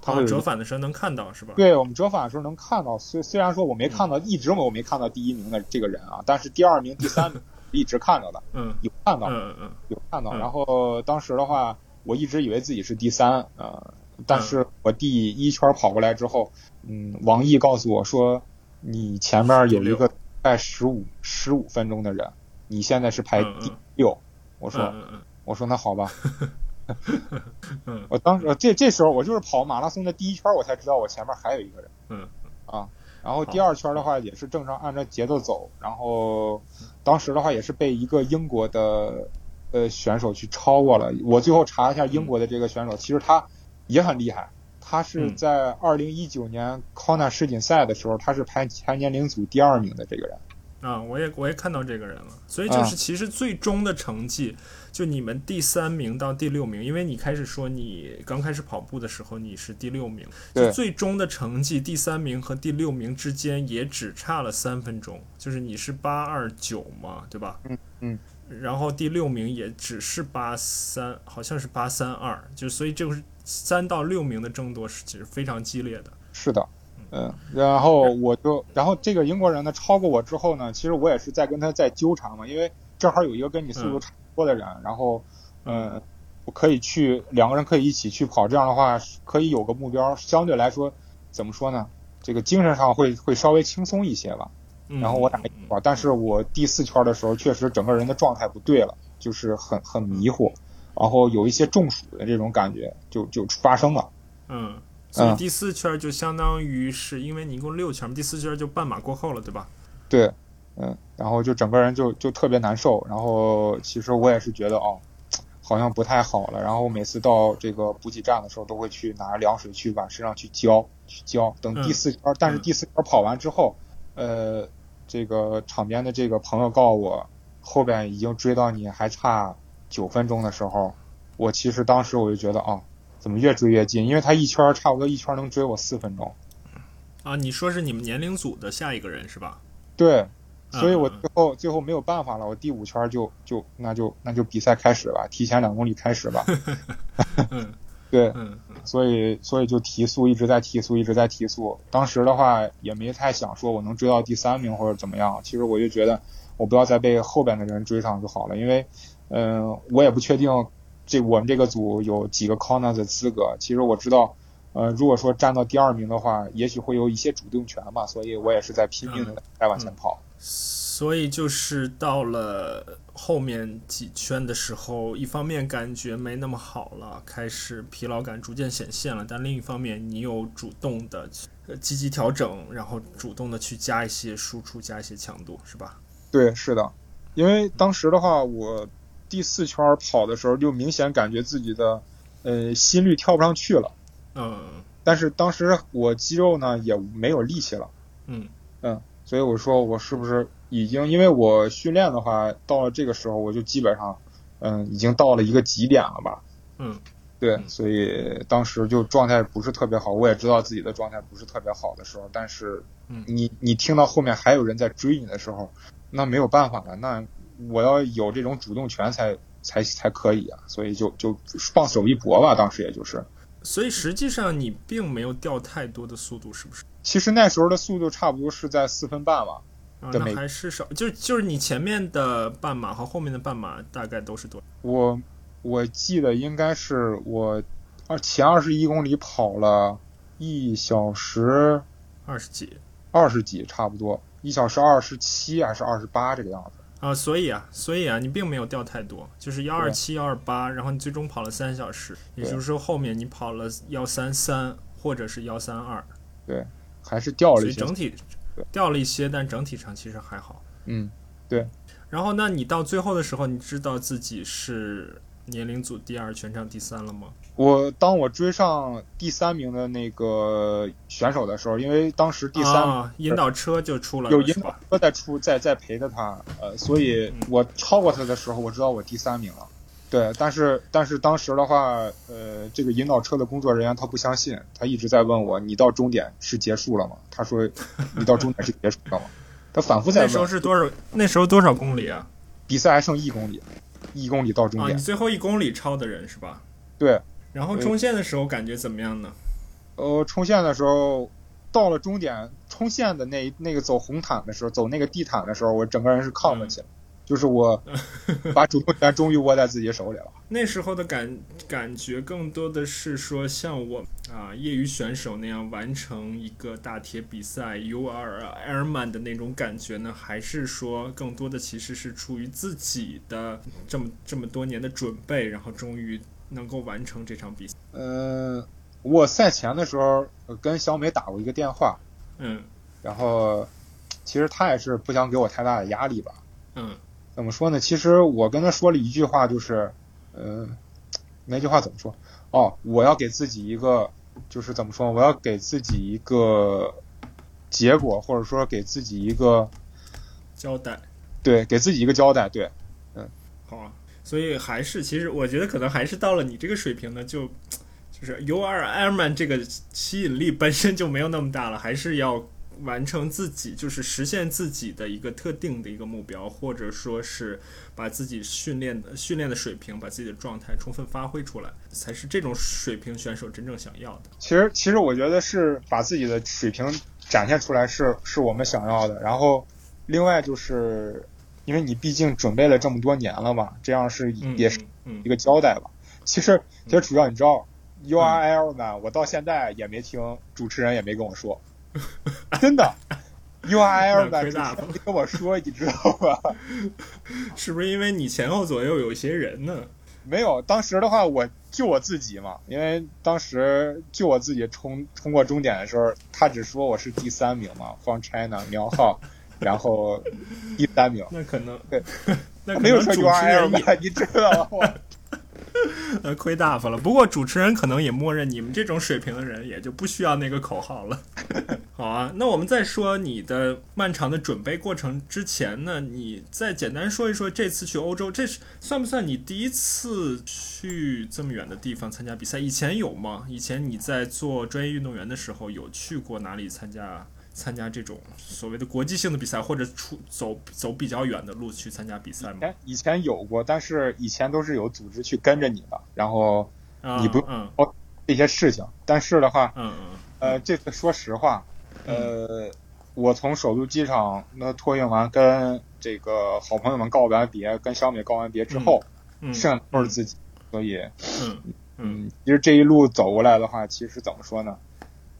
Speaker 2: 它会
Speaker 1: 啊，折返的时候能看到是吧？
Speaker 2: 对我们折返的时候能看到，虽虽然说我没看
Speaker 1: 嗯
Speaker 2: 到，一直我没看到第一名的这个人啊，但是第二名、第三名 一直看到的，
Speaker 1: 嗯
Speaker 2: 有看到。
Speaker 1: 嗯嗯嗯，
Speaker 2: 有看到。
Speaker 1: 嗯
Speaker 2: 然后当时的话，我一直以为自己是第三，呃，但是我第一圈跑过来之后，嗯，王毅告诉我说，你前面有一个在十五十五分钟的人，你现在是排第六。我
Speaker 1: 我
Speaker 2: 说，
Speaker 1: 嗯
Speaker 2: 我说那好吧。我当时这这时候我就是跑马拉松的第一圈，我才知道我前面还有一个人。
Speaker 1: 嗯
Speaker 2: 啊，然后第二圈的话也是正常按照节奏走，然后当时的话也是被一个英国的呃选手去超过了。我最后查一下英国的这个选手，其实他也很厉害，他是
Speaker 1: 嗯
Speaker 2: 在二零一九年康纳世锦赛的时候，他是排全年龄组第二名的这个人。
Speaker 1: 啊，我也我也看到这个人了，所以
Speaker 2: 啊
Speaker 1: 就是其实最终的成绩，就你们第三名到第六名，因为你开始说你刚开始跑步的时候你是第六名，就最终的成绩第三名和第六名之间也只差了三分钟，就是你是八二九嘛，对吧？
Speaker 2: 嗯嗯。
Speaker 1: 然后第六名也只是八三，好像是八三二，就所以这个是三到六名的争夺是其实非常激烈的。
Speaker 2: 是的，嗯，然后我就，然后这个英国人呢超过我之后呢，其实我也是在跟他在纠缠嘛，因为正好有一个跟你速度差不多的人，然后，嗯，我可以去两个人可以一起去跑，这样的话可以有个目标，相对来说怎么说呢？这个精神上会会稍微轻松一些吧。
Speaker 1: 嗯、
Speaker 2: 然后我打一圈，但是我第四圈的时候确实整个人的状态不对了，就是很很迷糊，然后有一些中暑的这种感觉就就发生了。
Speaker 1: 嗯，所以
Speaker 2: 嗯
Speaker 1: 第四圈就相当于是因为你一共六圈嘛，第四圈就半马过后了，对吧？
Speaker 2: 对，嗯，然后就整个人就就特别难受，然后其实我也是觉得哦，好像不太好了，然后每次到这个补给站的时候，都会去拿凉水去往身上去浇去浇。等第四圈，但是第四圈跑完之后，呃，这个场边的这个朋友告诉我，后边已经追到你还差九分钟的时候，我其实当时我就觉得哦，怎么越追越近？因为他一圈差不多一圈能追我四分钟。
Speaker 1: 啊，你说是你们年龄组的下一个人是吧？
Speaker 2: 对，所以我最后最后没有办法了，我第五圈就就那就那就比赛开始吧，提前两公里开始吧。
Speaker 1: 嗯
Speaker 2: 对，所以所以就提速，一直在提速，一直在提速。当时的话也没太想说我能追到第三名或者怎么样，其实我就觉得我不要再被后边的人追上就好了，因为嗯、我也不确定这我们这个组有几个 corner 的资格。其实我知道。呃，如果说站到第二名的话，也许会有一些主动权嘛，所以我也是在拼命的在往前跑。
Speaker 1: 所以就是到了后面几圈的时候，一方面感觉没那么好了，开始疲劳感逐渐显现了，但另一方面你有主动的呃积极调整，然后主动的去加一些输出，加一些强度，是吧？
Speaker 2: 对，是的，因为当时的话，我第四圈跑的时候就明显感觉自己的呃心率跳不上去了。
Speaker 1: 嗯。
Speaker 2: 但是当时我肌肉呢也没有力气了，
Speaker 1: 嗯。
Speaker 2: 嗯，所以我说我是不是已经因为我训练的话，到了这个时候我就基本上，嗯，已经到了一个极点了吧，
Speaker 1: 嗯。
Speaker 2: 对，
Speaker 1: 嗯。
Speaker 2: 所以当时就状态不是特别好，我也知道自己的状态不是特别好的时候，但是
Speaker 1: 嗯。
Speaker 2: 你你听到后面还有人在追你的时候，那没有办法了，那我要有这种主动权才才才可以啊，所以就就放手一搏吧，当时也就是。
Speaker 1: 所以实际上你并没有掉太多的速度，是不是？
Speaker 2: 其实那时候的速度差不多是在四分半吧，
Speaker 1: 啊，那
Speaker 2: 对
Speaker 1: 还是少，就就是你前面的半马和后面的半马大概都是多？
Speaker 2: 我我记得应该是我二前二十一公里跑了一小时
Speaker 1: 二十几
Speaker 2: 二十几，差不多一小时二十七还是二十八这个样子。
Speaker 1: 啊，所以啊，所以啊，你并没有掉太多，就是幺二七、幺二八，然后你最终跑了三小时，也就是说后面你跑了幺三三或者是幺三二，对
Speaker 2: 还是掉了一些。
Speaker 1: 所以整体掉了一些，但整体上其实还好。
Speaker 2: 嗯，对
Speaker 1: 然后，那你到最后的时候，你知道自己是年龄组第二、全场第三了吗？
Speaker 2: 我当我追上第三名的那个选手的时候，因为当时第三
Speaker 1: 啊，引导车就出了
Speaker 2: 有引导？车在出在在陪着他，呃，所以
Speaker 1: 嗯
Speaker 2: 我超过他的时候，我知道我第三名了。对，但是但是当时的话，呃，这个引导车的工作人员他不相信，他一直在问我，你到终点是结束了吗？他说 你到终点是结束了吗？他反复在问
Speaker 1: 那时候。是多少？那时候多少公里啊？
Speaker 2: 比赛还剩一公里，一公里到终
Speaker 1: 啊，
Speaker 2: 点。
Speaker 1: 你最后一公里超的人是吧？
Speaker 2: 对，
Speaker 1: 然后冲线的时候感觉怎么样呢？
Speaker 2: 呃，冲线的时候，到了终点，冲线的那那个走红毯的时候，走那个地毯的时候，我整个人是亢奋起来，就是我 把主动权终于握在自己手里了。
Speaker 1: 那时候的感感觉更多的是说，像我啊业余选手那样完成一个大铁比赛 UR Airman 的那种感觉呢，还是说更多的其实是出于自己的这么这么多年的准备，然后终于能够完成这场比赛？
Speaker 2: 嗯，我赛前的时候呃跟小美打过一个电话，
Speaker 1: 嗯
Speaker 2: 然后其实她也是不想给我太大的压力吧。
Speaker 1: 嗯
Speaker 2: 怎么说呢？其实我跟她说了一句话，就是，呃，那句话怎么说？哦，我要给自己一个，就是怎么说？我要给自己一个结果，或者说给自己一个
Speaker 1: 交代。
Speaker 2: 对，给自己一个交代。对，嗯
Speaker 1: 好啊，所以还是其实我觉得可能还是到了你这个水平呢，就就是 U 二 Airman 这个吸引力本身就没有那么大了，还是要完成自己，就是实现自己的一个特定的一个目标，或者说是把自己训练的训练的水平，把自己的状态充分发挥出来，才是这种水平选手真正想要的。
Speaker 2: 其实其实我觉得是把自己的水平展现出来是是我们想要的。然后，另外就是因为你毕竟准备了这么多年了嘛，这样是
Speaker 1: 嗯，
Speaker 2: 也是
Speaker 1: 嗯
Speaker 2: 一个交代吧。其实其实主要你知道，URL 呢，我到现在也没听主持人也没跟我说，真的。URL 呢，主持
Speaker 1: 那亏大了
Speaker 2: 人没跟我说，你知道吧？
Speaker 1: 嗯 是不是因为你前后左右有一些人呢？
Speaker 2: 没有，当时的话我就我自己嘛，因为当时就我自己冲冲过终点的时候，他只说我是第三名嘛，from China 苗浩，然后一三名，
Speaker 1: 那可能
Speaker 2: 对，
Speaker 1: 那可
Speaker 2: 没有
Speaker 1: 主持人
Speaker 2: 你知道吗？
Speaker 1: 呃，亏大发了。不过主持人可能也默认你们这种水平的人也就不需要那个口号了。好啊，那我们在说你的漫长的准备过程之前呢，你再简单说一说这次去欧洲，这是算不算你第一次去这么远的地方参加比赛？以前有吗？以前你在做专业运动员的时候有去过哪里参加？参加这种所谓的国际性的比赛，或者出走走比较远的路去参加比赛吗
Speaker 2: 以？前有过，但是以前都是有组织去跟着你的，然后
Speaker 1: 啊，
Speaker 2: 你不
Speaker 1: 嗯
Speaker 2: 这些事情。但是的话，
Speaker 1: 嗯嗯
Speaker 2: 呃，这次说实话，呃，我从首都机场那托运完，跟这个好朋友们告完别，跟小美告完别之后，
Speaker 1: 嗯，
Speaker 2: 剩下都是自己，所以，
Speaker 1: 嗯嗯
Speaker 2: 嗯，其实这一路走过来的话，其实怎么说呢，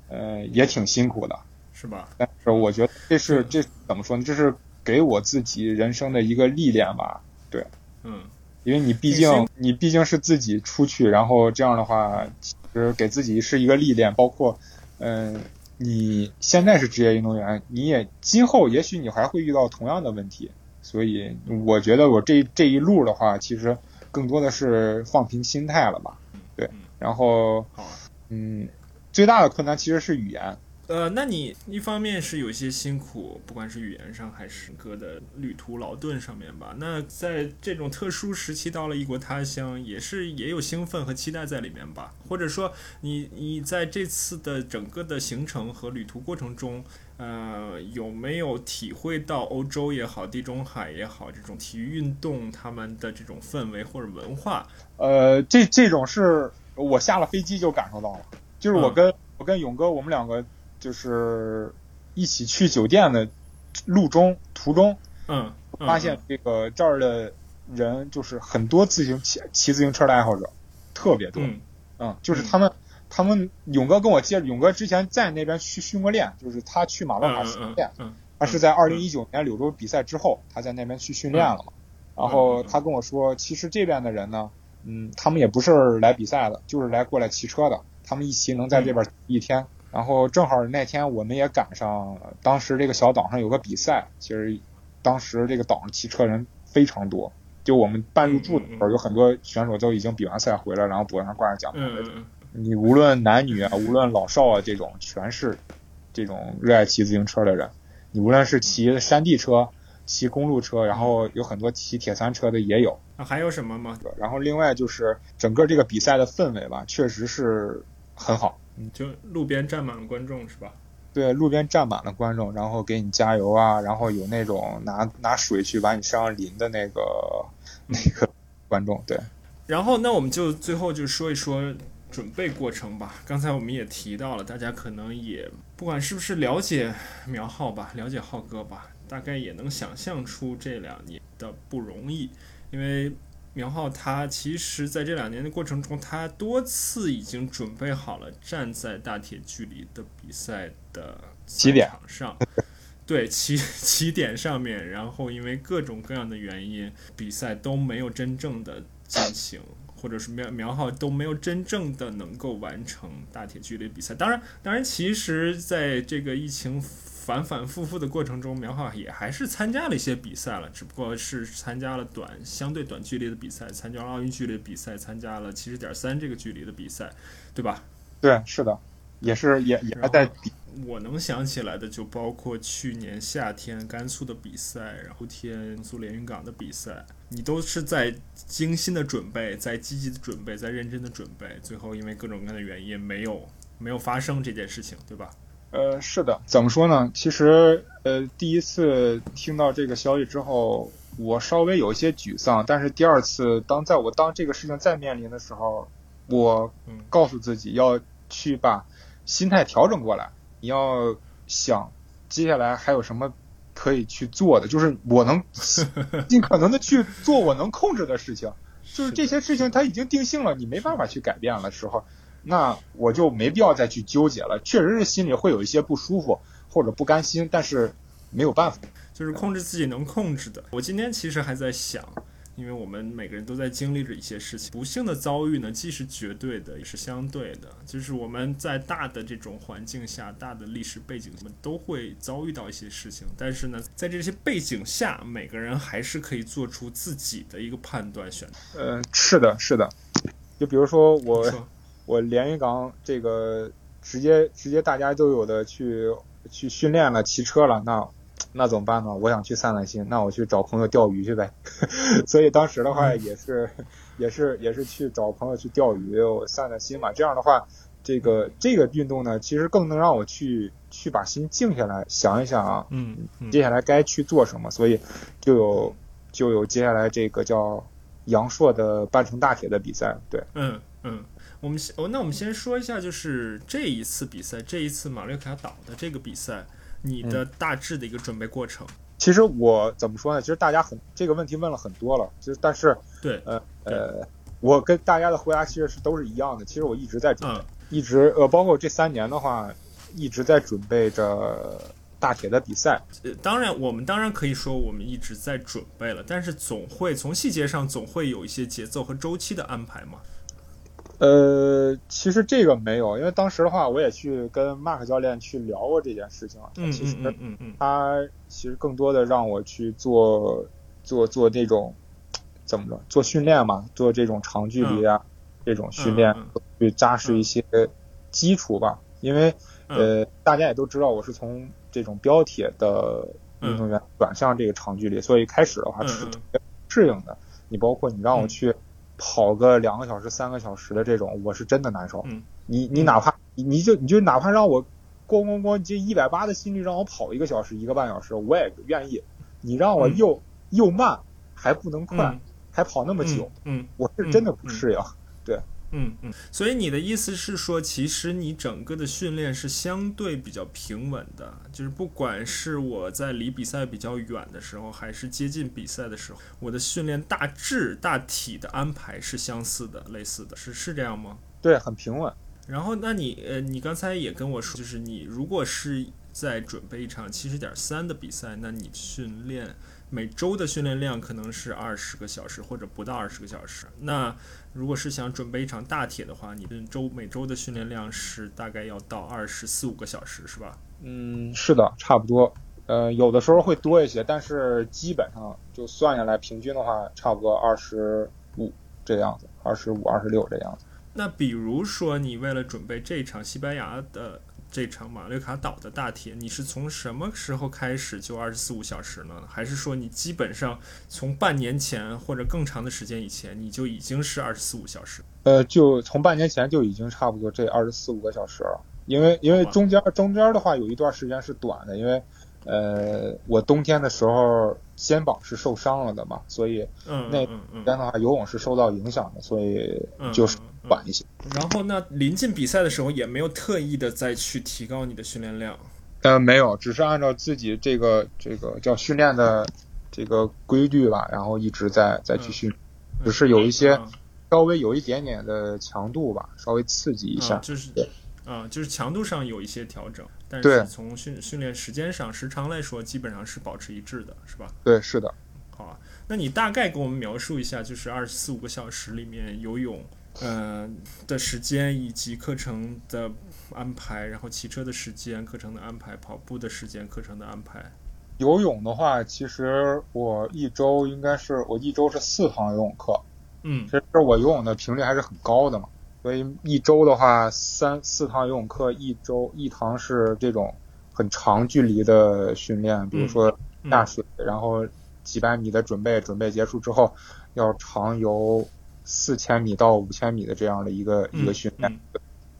Speaker 2: 呃，也挺辛苦的。
Speaker 1: 是吧？
Speaker 2: 但是我觉得这是
Speaker 1: 嗯
Speaker 2: 这怎么说呢？这是给我自己人生的一个历练吧。
Speaker 1: 对嗯
Speaker 2: 因为你毕竟你毕竟是自己出去，然后这样的话，其实给自己是一个历练，包括，嗯、你现在是职业运动员，你也今后也许你还会遇到同样的问题，所以我觉得我这这一路的话，其实更多的是放平心态了吧，对
Speaker 1: 嗯，
Speaker 2: 然后嗯，最大的困难其实是语言，
Speaker 1: 呃，那你一方面是有些辛苦，不管是语言上还是歌的旅途劳顿上面吧。那在这种特殊时期到了异国他乡，也是也有兴奋和期待在里面吧？或者说，你你在这次的整个的行程和旅途过程中，呃，有没有体会到欧洲也好，地中海也好，这种体育运动他们的这种氛围或者文化？
Speaker 2: 呃，这这种是我下了飞机就感受到了，就是我跟、我跟勇哥，我们两个。就是一起去酒店的路中途中，
Speaker 1: 嗯，
Speaker 2: 发现这个这儿的人就是很多自行骑骑自行车的爱好者，特别多，嗯，就是他们他们勇哥跟我接，勇哥之前在那边去训过练，就是他去马洛卡训练，他是在二零一九年柳州比赛之后，他在那边去训练了嘛，然后他跟我说，其实这边的人呢，嗯，他们也不是来比赛的，就是来过来骑车的，他们一骑能在这边一天。然后正好那天我们也赶上，当时这个小岛上有个比赛，其实当时这个岛上骑车人非常多，就我们办入住的时候，有很多选手都已经比完赛回来，然后脖子上挂着奖牌。你无论男女啊，无论老少啊，这种全是这种热爱骑自行车的人。你无论是骑山地车、骑公路车，然后有很多骑铁三车的也有。
Speaker 1: 啊，还有什么吗？
Speaker 2: 然后另外就是整个这个比赛的氛围吧，确实是很好。
Speaker 1: 就路边站满了观众是吧？
Speaker 2: 对，路边站满了观众，然后给你加油啊，然后有那种拿拿水去把你身上淋的那个那个观众。对，
Speaker 1: 然后那我们就最后就说一说准备过程吧。刚才我们也提到了，大家可能也不管是不是了解苗浩吧，了解浩哥吧，大概也能想象出这两年的不容易，因为。苗浩他其实在这两年的过程中，他多次已经准备好了站在大铁距离的比赛的
Speaker 2: 起点
Speaker 1: 上，对起起点上面，然后因为各种各样的原因，比赛都没有真正的进行，或者是苗苗浩都没有真正的能够完成大铁距离比赛。当然，当然，其实在这个疫情。反反复复的过程中，苗浩也还是参加了一些比赛了，只不过是参加了短相对短距离的比赛，参加了奥运距离比赛，参加了七十点三这个距离的比赛，对吧？
Speaker 2: 对，是的，也是也也还在比。
Speaker 1: 我能想起来的就包括去年夏天甘肃的比赛，然后天苏连云港的比赛，你都是在精心的准备，在积极的准备，在认真的准备，最后因为各种各样的原因没有没有发生这件事情，对吧？
Speaker 2: 呃，是的，怎么说呢？其实，呃，第一次听到这个消息之后，我稍微有一些沮丧。但是第二次，当在我当这个事情再面临的时候，我告诉自己要去把心态调整过来。你要想接下来还有什么可以去做的，就是我能 尽可能的去做我能控制的事情。就是这些事情它已经定性了，你没办法去改变了时候。那我就没必要再去纠结了。确实是心里会有一些不舒服或者不甘心，但是没有办法，
Speaker 1: 就是控制自己能控制的。我今天其实还在想，因为我们每个人都在经历着一些事情。不幸的遭遇呢，既是绝对的，也是相对的。就是我们在大的这种环境下、大的历史背景，我们都会遭遇到一些事情。但是呢，在这些背景下，每个人还是可以做出自己的一个判断选择。
Speaker 2: 呃，是的，是的。就比如说我。我连云港这个直接直接大家都有的去去训练了骑车了，那那怎么办呢？我想去散散心，那我去找朋友钓鱼去呗。所以当时的话也是也是也是去找朋友去钓鱼我散散心嘛。这样的话，这个这个运动呢，其实更能让我去去把心静下来想一想啊，
Speaker 1: 嗯，
Speaker 2: 接下来该去做什么。所以就有就有接下来这个叫杨硕的半程大铁的比赛，对，
Speaker 1: 嗯嗯。我们先哦，那我们先说一下，就是这一次比赛，这一次马略卡岛的这个比赛，你的大致的一个准备过程。
Speaker 2: 其实我怎么说呢？其实大家很这个问题问了很多了，就是但是
Speaker 1: 对，
Speaker 2: 呃呃，我跟大家的回答其实是都是一样的。其实我一直在准备，一直呃，包括这三年的话，一直在准备着大铁的比赛。
Speaker 1: 呃，当然，我们当然可以说我们一直在准备了，但是总会从细节上总会有一些节奏和周期的安排嘛。
Speaker 2: 呃，其实这个没有，因为当时的话，我也去跟 Mark 教练去聊过这件事情。
Speaker 1: 嗯
Speaker 2: 其实，
Speaker 1: 嗯嗯，
Speaker 2: 他其实更多的让我去做做做这种怎么着，做训练嘛，做这种长距离啊，这种训练去扎实一些基础吧。因为呃，大家也都知道我是从这种标铁的运动员转向这个长距离，所以开始的话是特别适应的。你包括你让我去跑个两个小时、三个小时的这种，我是真的难受。你你哪怕你你就你就哪怕让我咣咣咣这一百八的心率让我跑一个小时、一个半小时，我也愿意。你让我又又慢还不能快，还跑那么久，
Speaker 1: 嗯，
Speaker 2: 我是真的不适应。对。
Speaker 1: 嗯嗯，所以你的意思是说，其实你整个的训练是相对比较平稳的，就是不管是我在离比赛比较远的时候，还是接近比赛的时候，我的训练大致大体的安排是相似的、类似的，是是这样吗？
Speaker 2: 对，很平稳。
Speaker 1: 然后，那你呃，你刚才也跟我说，就是你如果是在准备一场七十点三的比赛，那你训练。每周的训练量可能是二十个小时或者不到二十个小时。那如果是想准备一场大铁的话，你的周每周的训练量是大概要到二十四五个小时，是吧？
Speaker 2: 嗯，是的，差不多。呃，有的时候会多一些，但是基本上就算下来，平均的话，差不多二十五这样子，二十五、二十六这样子。
Speaker 1: 那比如说，你为了准备这场西班牙的。这场马略卡岛的大铁，你是从什么时候开始就二十四五小时呢？还是说你基本上从半年前或者更长的时间以前，你就已经是二十四五小时？
Speaker 2: 呃，就从半年前就已经差不多这二十四五个小时了。因为因为中间中间的话有一段时间是短的，因为呃我冬天的时候肩膀是受伤了的嘛，所以那
Speaker 1: 边
Speaker 2: 的话游泳是受到影响的，所以就是。晚一些，
Speaker 1: 然后那临近比赛的时候也没有特意的再去提高你的训练量，
Speaker 2: 呃，没有，只是按照自己这个这个叫训练的这个规律吧，然后一直在再去训，只是有一些稍微有一点点的强度吧，稍微刺激一下，
Speaker 1: 就是啊，就是强度上有一些调整，但是从训训练时间上时长来说，基本上是保持一致的，是吧？
Speaker 2: 对，是的。
Speaker 1: 好啊，那你大概给我们描述一下，就是二十四五个小时里面游泳。呃的时间以及课程的安排，然后骑车的时间、课程的安排、跑步的时间、课程的安排。
Speaker 2: 游泳的话，其实我一周应该是我一周是四堂游泳课。
Speaker 1: 嗯，
Speaker 2: 其实我游泳的频率还是很高的嘛，所以一周的话三四堂游泳课，一周一堂是这种很长距离的训练，比如说下水，然后几百米的准备，准备结束之后要长游。四千米到五千米的这样的一个一个训练，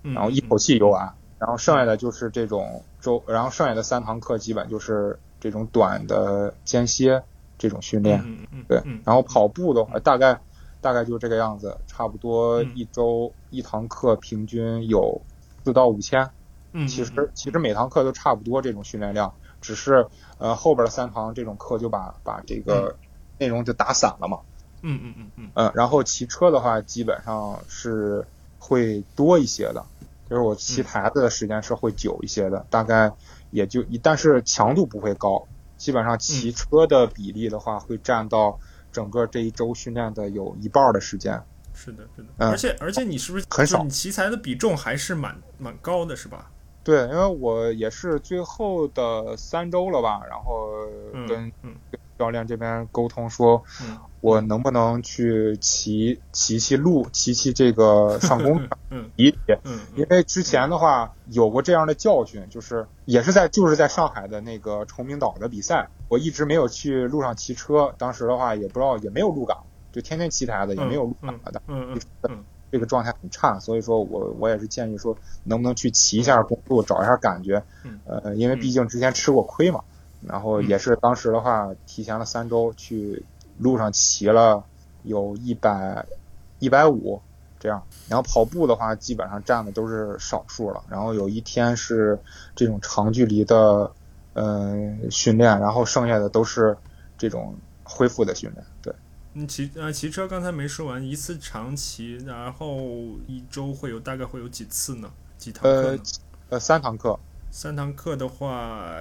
Speaker 2: 然后一口气游完，然后剩下的就是这种周，然后剩下的三堂课基本就是这种短的间歇这种训练，对，然后跑步的话大概大概就这个样子，差不多一周一堂课平均有四到五千，其实其实每堂课都差不多这种训练量，只是呃后边的三堂这种课就把把这个内容就打散了嘛。
Speaker 1: 嗯嗯嗯嗯，
Speaker 2: 呃，然后骑车的话，基本上是会多一些的，就是我骑台子的时间是会久一些的，大概也就一，但是强度不会高，基本上骑车的比例的话，会占到整个这一周训练的有一半的时间。
Speaker 1: 是的，是的，而且而且你是不是
Speaker 2: 很少？
Speaker 1: 你骑材的比重还是蛮蛮高的，是吧？
Speaker 2: 对，因为我也是最后的三周了吧，然后跟教练这边沟通说。我能不能去骑骑骑路，骑骑这个上公园？
Speaker 1: 嗯，
Speaker 2: 一嗯，因为之前的话有过这样的教训，就是也是在就是在上海的那个崇明岛的比赛，我一直没有去路上骑车，当时的话也不知道也没有路感，就天天骑台子也没有路感的，
Speaker 1: 嗯嗯，
Speaker 2: 这个状态很差，所以说我我也是建议说能不能去骑一下公路，找一下感觉，呃，因为毕竟之前吃过亏嘛，然后也是当时的话提前了三周去。路上骑了有一百一百五这样，然后跑步的话基本上占的都是少数了。然后有一天是这种长距离的呃训练，然后剩下的都是这种恢复的训练。对，
Speaker 1: 你骑呃骑车刚才没说完，一次长骑，然后一周会有大概会有几次呢？几堂课？
Speaker 2: 呃呃三堂课。
Speaker 1: 三堂课的话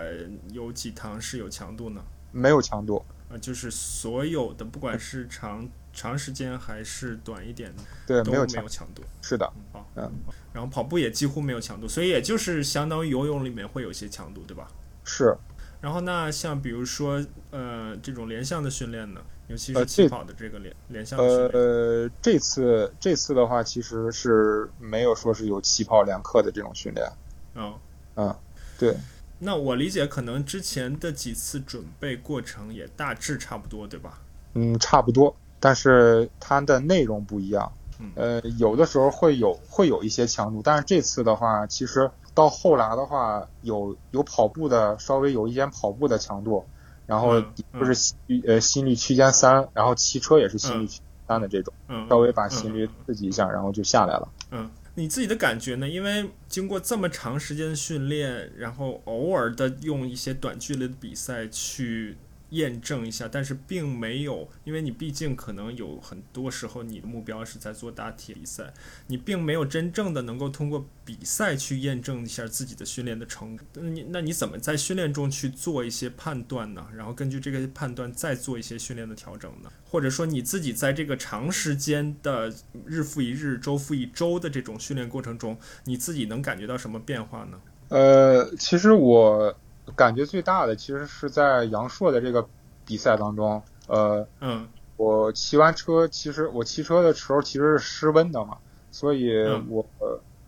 Speaker 1: 有几堂是有强度呢？
Speaker 2: 没有强度。
Speaker 1: 啊，就是所有的，不管是长长时间还是短一点的，
Speaker 2: 对，
Speaker 1: 没有
Speaker 2: 强
Speaker 1: 度。
Speaker 2: 是的，
Speaker 1: 好，嗯，然后跑步也几乎没有强度，所以也就是相当于游泳里面会有些强度，对吧？
Speaker 2: 是。
Speaker 1: 然后那像比如说呃这种连项的训练呢，尤其是起跑的这个连连项训练。
Speaker 2: 呃，这次这次的话其实是没有说是有起跑连课的这种训练，
Speaker 1: 嗯
Speaker 2: 嗯，对。
Speaker 1: 那我理解，可能之前的几次准备过程也大致差不多，对吧？
Speaker 2: 嗯，差不多，但是它的内容不一样。呃，有的时候会有会有一些强度，但是这次的话，其实到后来的话，有有跑步的，稍微有一点跑步的强度，然后就是呃心率区间三，然后骑车也是心率区间三的这种，稍微把心率刺激一下，然后就下来了。
Speaker 1: 嗯。你自己的感觉呢？因为经过这么长时间的训练，然后偶尔的用一些短距离的比赛去。验证一下，但是并没有，因为你毕竟可能有很多时候你的目标是在做大体比赛，你并没有真正的能够通过比赛去验证一下自己的训练的成果。那你那你怎么在训练中去做一些判断呢？然后根据这个判断再做一些训练的调整呢？或者说你自己在这个长时间的日复一日、周复一周的这种训练过程中，你自己能感觉到什么变化呢？
Speaker 2: 呃，其实我。感觉最大的其实是在杨硕的这个比赛当中，呃，
Speaker 1: 嗯，
Speaker 2: 我骑完车，其实我骑车的时候其实是失温的嘛，所以我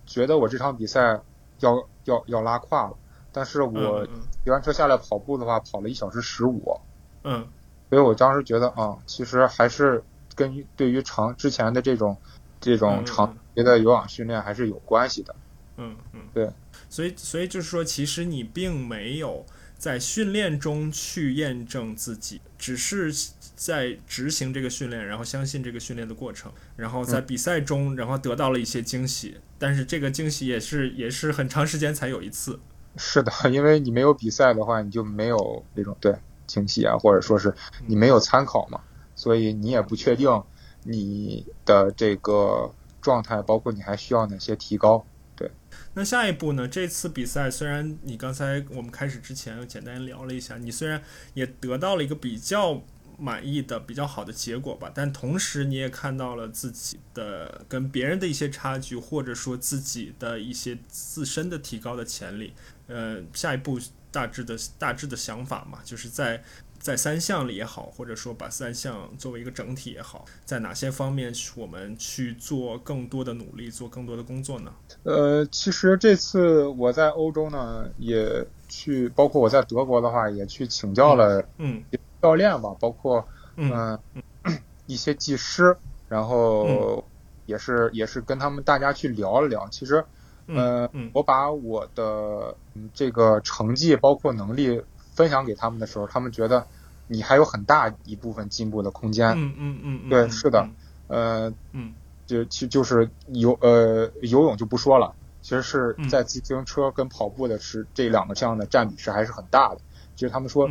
Speaker 2: 觉得我这场比赛要要要拉胯了，但是我骑完车下来跑步的话，跑了一小时十五，
Speaker 1: 嗯，
Speaker 2: 所以我当时觉得啊，其实还是跟对于长之前的这种这种长期的有氧训练还是有关系的，
Speaker 1: 嗯嗯，
Speaker 2: 对。
Speaker 1: 所以，所以就是说，其实你并没有在训练中去验证自己，只是在执行这个训练，然后相信这个训练的过程，然后在比赛中，然后得到了一些惊喜。但是这个惊喜也是也是很长时间才有一次。
Speaker 2: 是的，因为你没有比赛的话，你就没有那种对惊喜啊，或者说是你没有参考嘛，所以你也不确定你的这个状态，包括你还需要哪些提高。
Speaker 1: 对那下一步呢？这次比赛虽然你刚才我们开始之前又简单聊了一下，你虽然也得到了一个比较满意的、比较好的结果吧，但同时你也看到了自己的跟别人的一些差距，或者说自己的一些自身的提高的潜力。呃，下一步大致的大致的想法嘛，就是在。在三项里也好，或者说把三项作为一个整体也好，在哪些方面我们去做更多的努力，做更多的工作呢？
Speaker 2: 呃，其实这次我在欧洲呢，也去，包括我在德国的话，也去请教了
Speaker 1: 嗯
Speaker 2: 教练吧，包括嗯 一些技师，然后也是也是跟他们大家去聊了聊。其实，
Speaker 1: 嗯，
Speaker 2: 我把我的这个成绩包括能力。分享给他们的时候，他们觉得你还有很大一部分进步的空间。
Speaker 1: 嗯嗯嗯，
Speaker 2: 对，是的，
Speaker 1: 呃，嗯，
Speaker 2: 就其就是游呃游泳就不说了，其实是在自行车跟跑步的是这两个项的占比是还是很大的。其实他们说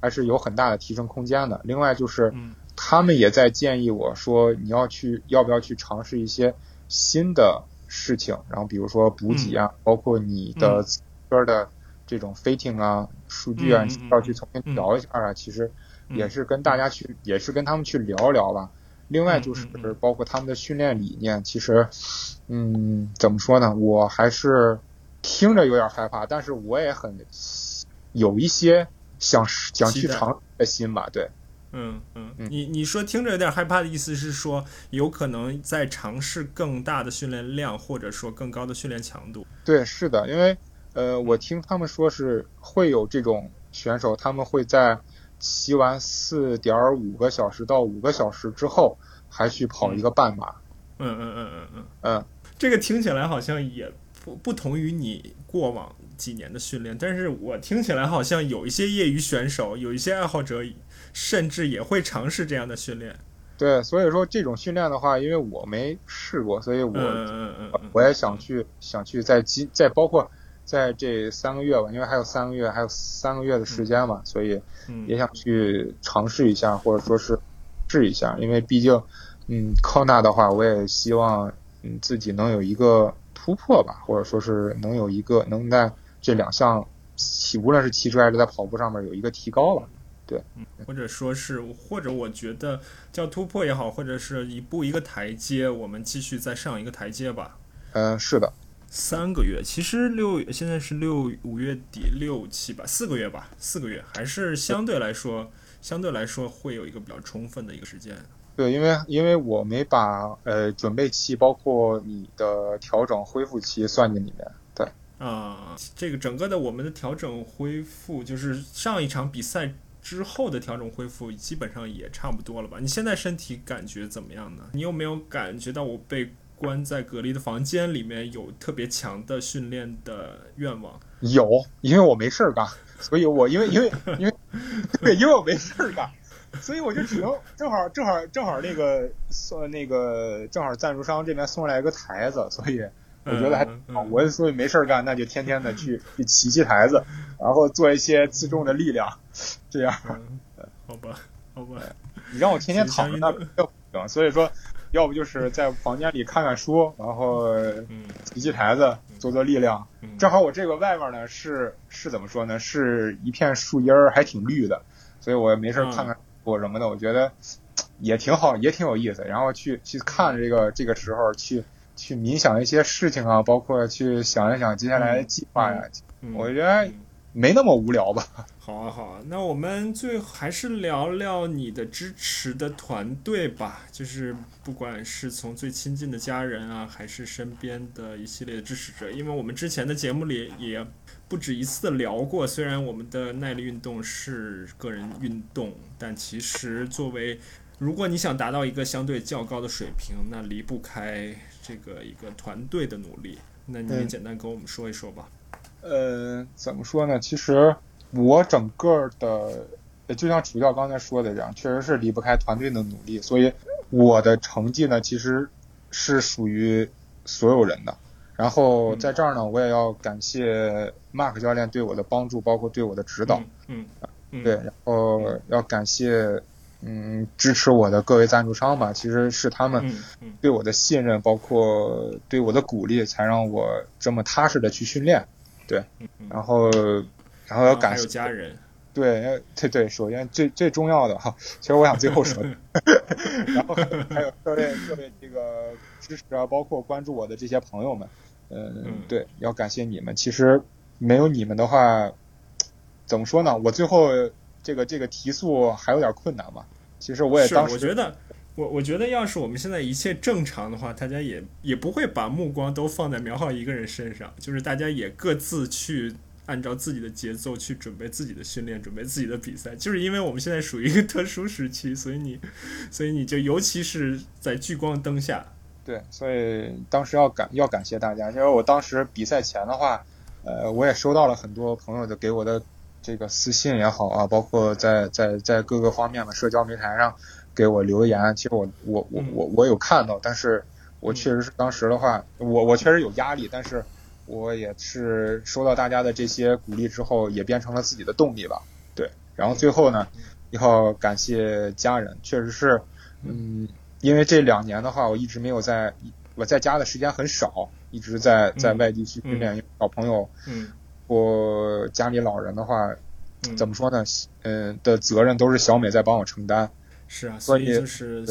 Speaker 2: 还是有很大的提升空间的。另外就是他们也在建议我说你要去要不要去尝试一些新的事情，然后比如说补给啊，包括你的车的。这种 fitting 啊，数据啊，要去重新聊一下啊，其实也是跟大家去，也是跟他们去聊聊吧。另外就是包括他们的训练理念，其实，嗯，怎么说呢？我还是听着有点害怕，但是我也很有一些想想去尝试的心吧。对，
Speaker 1: 嗯嗯，你你说听着有点害怕的意思是说，有可能在尝试更大的训练量，或者说更高的训练强度。
Speaker 2: 对，是的，因为。呃，我听他们说是会有这种选手，他们会在骑完四点五个小时到五个小时之后，还去跑一个半马。
Speaker 1: 嗯嗯嗯嗯嗯
Speaker 2: 嗯，
Speaker 1: 这个听起来好像也不不同于你过往几年的训练，但是我听起来好像有一些业余选手，有一些爱好者，甚至也会尝试这样的训练。
Speaker 2: 对，所以说这种训练的话，因为我没试过，所以我
Speaker 1: 嗯嗯嗯，
Speaker 2: 我也想去想去再积再包括。在这三个月吧，因为还有三个月，还有三个月的时间嘛，所以也想去尝试一下，或者说是试一下。因为毕竟，嗯，康纳的话，我也希望嗯自己能有一个突破吧，或者说是能有一个能在这两项骑，无论是骑车还是在跑步上面有一个提高吧。对，
Speaker 1: 或者说是，或者我觉得叫突破也好，或者是一步一个台阶，我们继续再上一个台阶吧。
Speaker 2: 嗯，是的。
Speaker 1: 三个月，其实六现在是六五月底六七吧，四个月吧，四个月还是相对来说，相对来说会有一个比较充分的一个时间。
Speaker 2: 对，因为因为我没把呃准备期，包括你的调整恢复期算进里面。对，
Speaker 1: 啊，这个整个的我们的调整恢复，就是上一场比赛之后的调整恢复，基本上也差不多了吧？你现在身体感觉怎么样呢？你有没有感觉到我被关在隔离的房间里面有特别强的训练的愿望？
Speaker 2: 有，因为我没事儿干，所以我因为因为因为 对，因为我没事儿干，所以我就只能正好正好正好那个送那个正好赞助商这边送来一个台子，所以。我觉得还好，我所以没事儿干，那就天天的去 去骑骑台子，然后做一些自重的力量，这样。
Speaker 1: 好吧，好吧。
Speaker 2: 你让我天天躺着那不行，所以说，要不就是在房间里看看书，然后骑骑台子，做做力量。正好我这个外面呢是是怎么说呢？是一片树荫儿，还挺绿的，所以我没事看看书什么的，我觉得也挺好，也挺有意思。然后去去看这个这个时候去。去冥想一些事情啊，包括去想一想接下来的计划呀，我觉得没那么无聊吧。
Speaker 1: 好啊，好啊，那我们最还是聊聊你的支持的团队吧，就是不管是从最亲近的家人啊，还是身边的一系列的支持者，因为我们之前的节目里也不止一次的聊过，虽然我们的耐力运动是个人运动，但其实作为如果你想达到一个相对较高的水平，那离不开。这个一个团队的努力，那你也简单跟我们说一说吧。
Speaker 2: 呃，怎么说呢？其实我整个的，就像楚教刚才说的这样，确实是离不开团队的努力。所以我的成绩呢，其实是属于所有人的。然后在这儿呢，我也要感谢 Mark 教练对我的帮助，包括对我的指导。
Speaker 1: 嗯，
Speaker 2: 对，然后要感谢。嗯，支持我的各位赞助商吧，其实是他们对我的信任，包括对我的鼓励，才让我这么踏实的去训练。对，然后，然后要感谢
Speaker 1: 家人。
Speaker 2: 对，对对，首先最最重要的哈，其实我想最后说，然后还有各位各位这个支持啊，包括关注我的这些朋友们，嗯，对，要感谢你们。其实没有你们的话，怎么说呢？我最后这个这个提速还有点困难嘛。其实我也当
Speaker 1: 时，我觉得，我我觉得，要是我们现在一切正常的话，大家也也不会把目光都放在苗浩一个人身上，就是大家也各自去按照自己的节奏去准备自己的训练，准备自己的比赛。就是因为我们现在属于一个特殊时期，所以你，所以你就尤其是在聚光灯下，
Speaker 2: 对，所以当时要感要感谢大家，因为我当时比赛前的话，呃，我也收到了很多朋友的给我的。这个私信也好啊，包括在在在各个方面的社交平台上给我留言，其实我我我我我有看到，但是我确实是当时的话，我我确实有压力，但是我也是收到大家的这些鼓励之后，也变成了自己的动力吧。对，然后最后呢，要感谢家人，确实是，嗯，因为这两年的话，我一直没有在我在家的时间很少，一直在在外地去训练小朋友。
Speaker 1: 嗯。
Speaker 2: 我家里老人的话，怎么说呢？嗯，的责任都是小美在帮我承担。
Speaker 1: 是啊，所以就是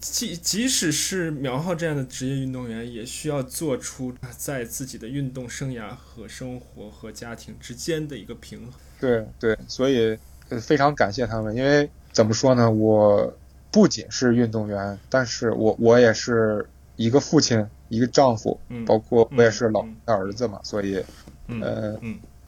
Speaker 1: 即即使是苗浩这样的职业运动员，也需要做出在自己的运动生涯和生活和家庭之间的一个平衡。
Speaker 2: 对对，所以非常感谢他们，因为怎么说呢？我不仅是运动员，但是我我也是一个父亲，一个丈夫，包括我也是老的儿子嘛，所以。呃，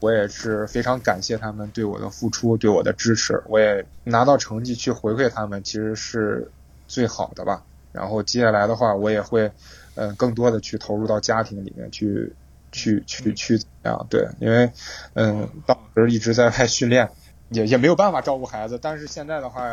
Speaker 2: 我也是非常感谢他们对我的付出，对我的支持。我也拿到成绩去回馈他们，其实是最好的吧。然后接下来的话，我也会，嗯，更多的去投入到家庭里面去，去，去，去怎样？对，因为，嗯，当时一直在外训练，也也没有办法照顾孩子。但是现在的话，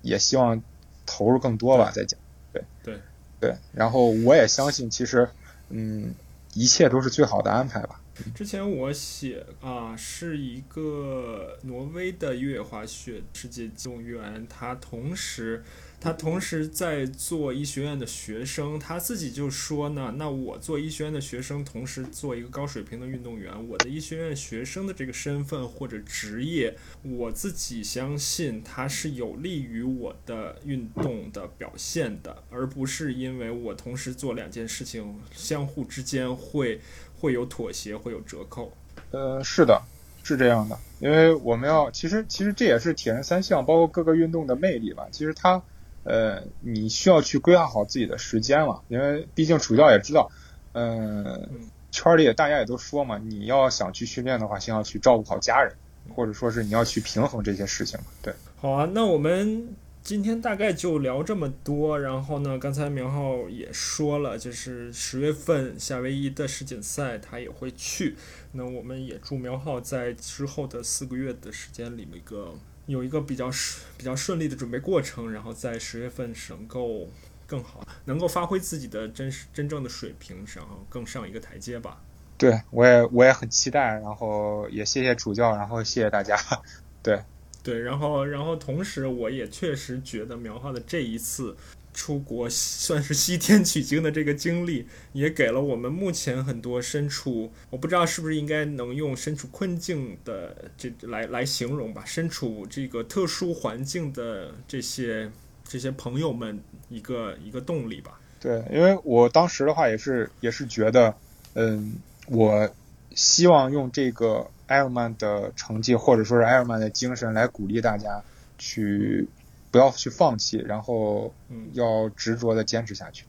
Speaker 2: 也希望投入更多吧，在家。对，
Speaker 1: 对，
Speaker 2: 对。然后我也相信，其实，嗯，一切都是最好的安排吧。
Speaker 1: 之前我写啊，是一个挪威的越野滑雪世界运动员，他同时。他同时在做医学院的学生，他自己就说呢，那我做医学院的学生，同时做一个高水平的运动员，我的医学院学生的这个身份或者职业，我自己相信它是有利于我的运动的表现的，而不是因为我同时做两件事情，相互之间会会有妥协，会有折扣。
Speaker 2: 呃，是的，是这样的，因为我们要，其实其实这也是铁人三项，包括各个运动的魅力吧，其实它。呃，你需要去规划好自己的时间嘛，因为毕竟主教也知道，嗯，圈里大家也都说嘛，你要想去训练的话，先要去照顾好家人，或者说是你要去平衡这些事情。对，
Speaker 1: 好啊，那我们今天大概就聊这么多。然后呢，刚才苗浩也说了，就是十月份夏威夷的世锦赛他也会去。那我们也祝苗浩在之后的四个月的时间里，一个有一个比较顺比较顺利的准备过程，然后在十月份能够。更好，能够发挥自己的真实真正的水平，然后更上一个台阶吧。
Speaker 2: 对，我也我也很期待，然后也谢谢主教，然后谢谢大家。对，
Speaker 1: 对，然后然后同时，我也确实觉得苗浩的这一次出国算是西天取经的这个经历，也给了我们目前很多身处我不知道是不是应该能用身处困境的这来来形容吧，身处这个特殊环境的这些。这些朋友们一个一个动力吧。
Speaker 2: 对，因为我当时的话也是也是觉得，嗯，我希望用这个艾尔曼的成绩或者说是艾尔曼的精神来鼓励大家去不要去放弃，然后要执着的坚持下去。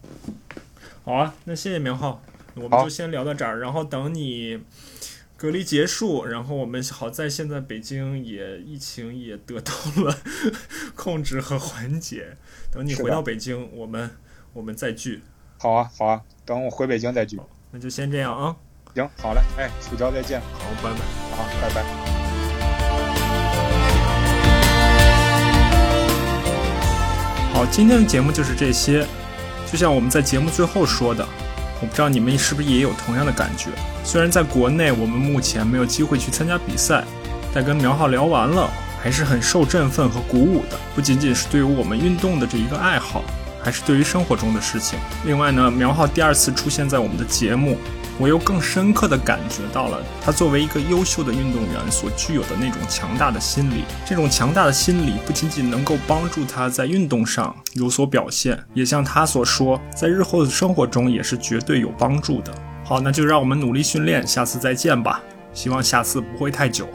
Speaker 1: 好啊，那谢谢明浩，我们就先聊到这儿，然后等你。隔离结束，然后我们好在现在北京也疫情也得到了 控制和缓解。等你回到北京，我们我们再聚。
Speaker 2: 好啊，好啊，等我回北京再聚。
Speaker 1: 那就先这样啊。
Speaker 2: 行，好嘞，哎，楚教再见。
Speaker 1: 好，拜拜。
Speaker 2: 好，拜拜。
Speaker 1: 好，今天的节目就是这些。就像我们在节目最后说的。我不知道你们是不是也有同样的感觉？虽然在国内我们目前没有机会去参加比赛，但跟苗浩聊完了，还是很受振奋和鼓舞的。不仅仅是对于我们运动的这一个爱好，还是对于生活中的事情。另外呢，苗浩第二次出现在我们的节目。我又更深刻地感觉到了他作为一个优秀的运动员所具有的那种强大的心理。这种强大的心理不仅仅能够帮助他在运动上有所表现，也像他所说，在日后的生活中也是绝对有帮助的。好，那就让我们努力训练，下次再见吧。希望下次不会太久。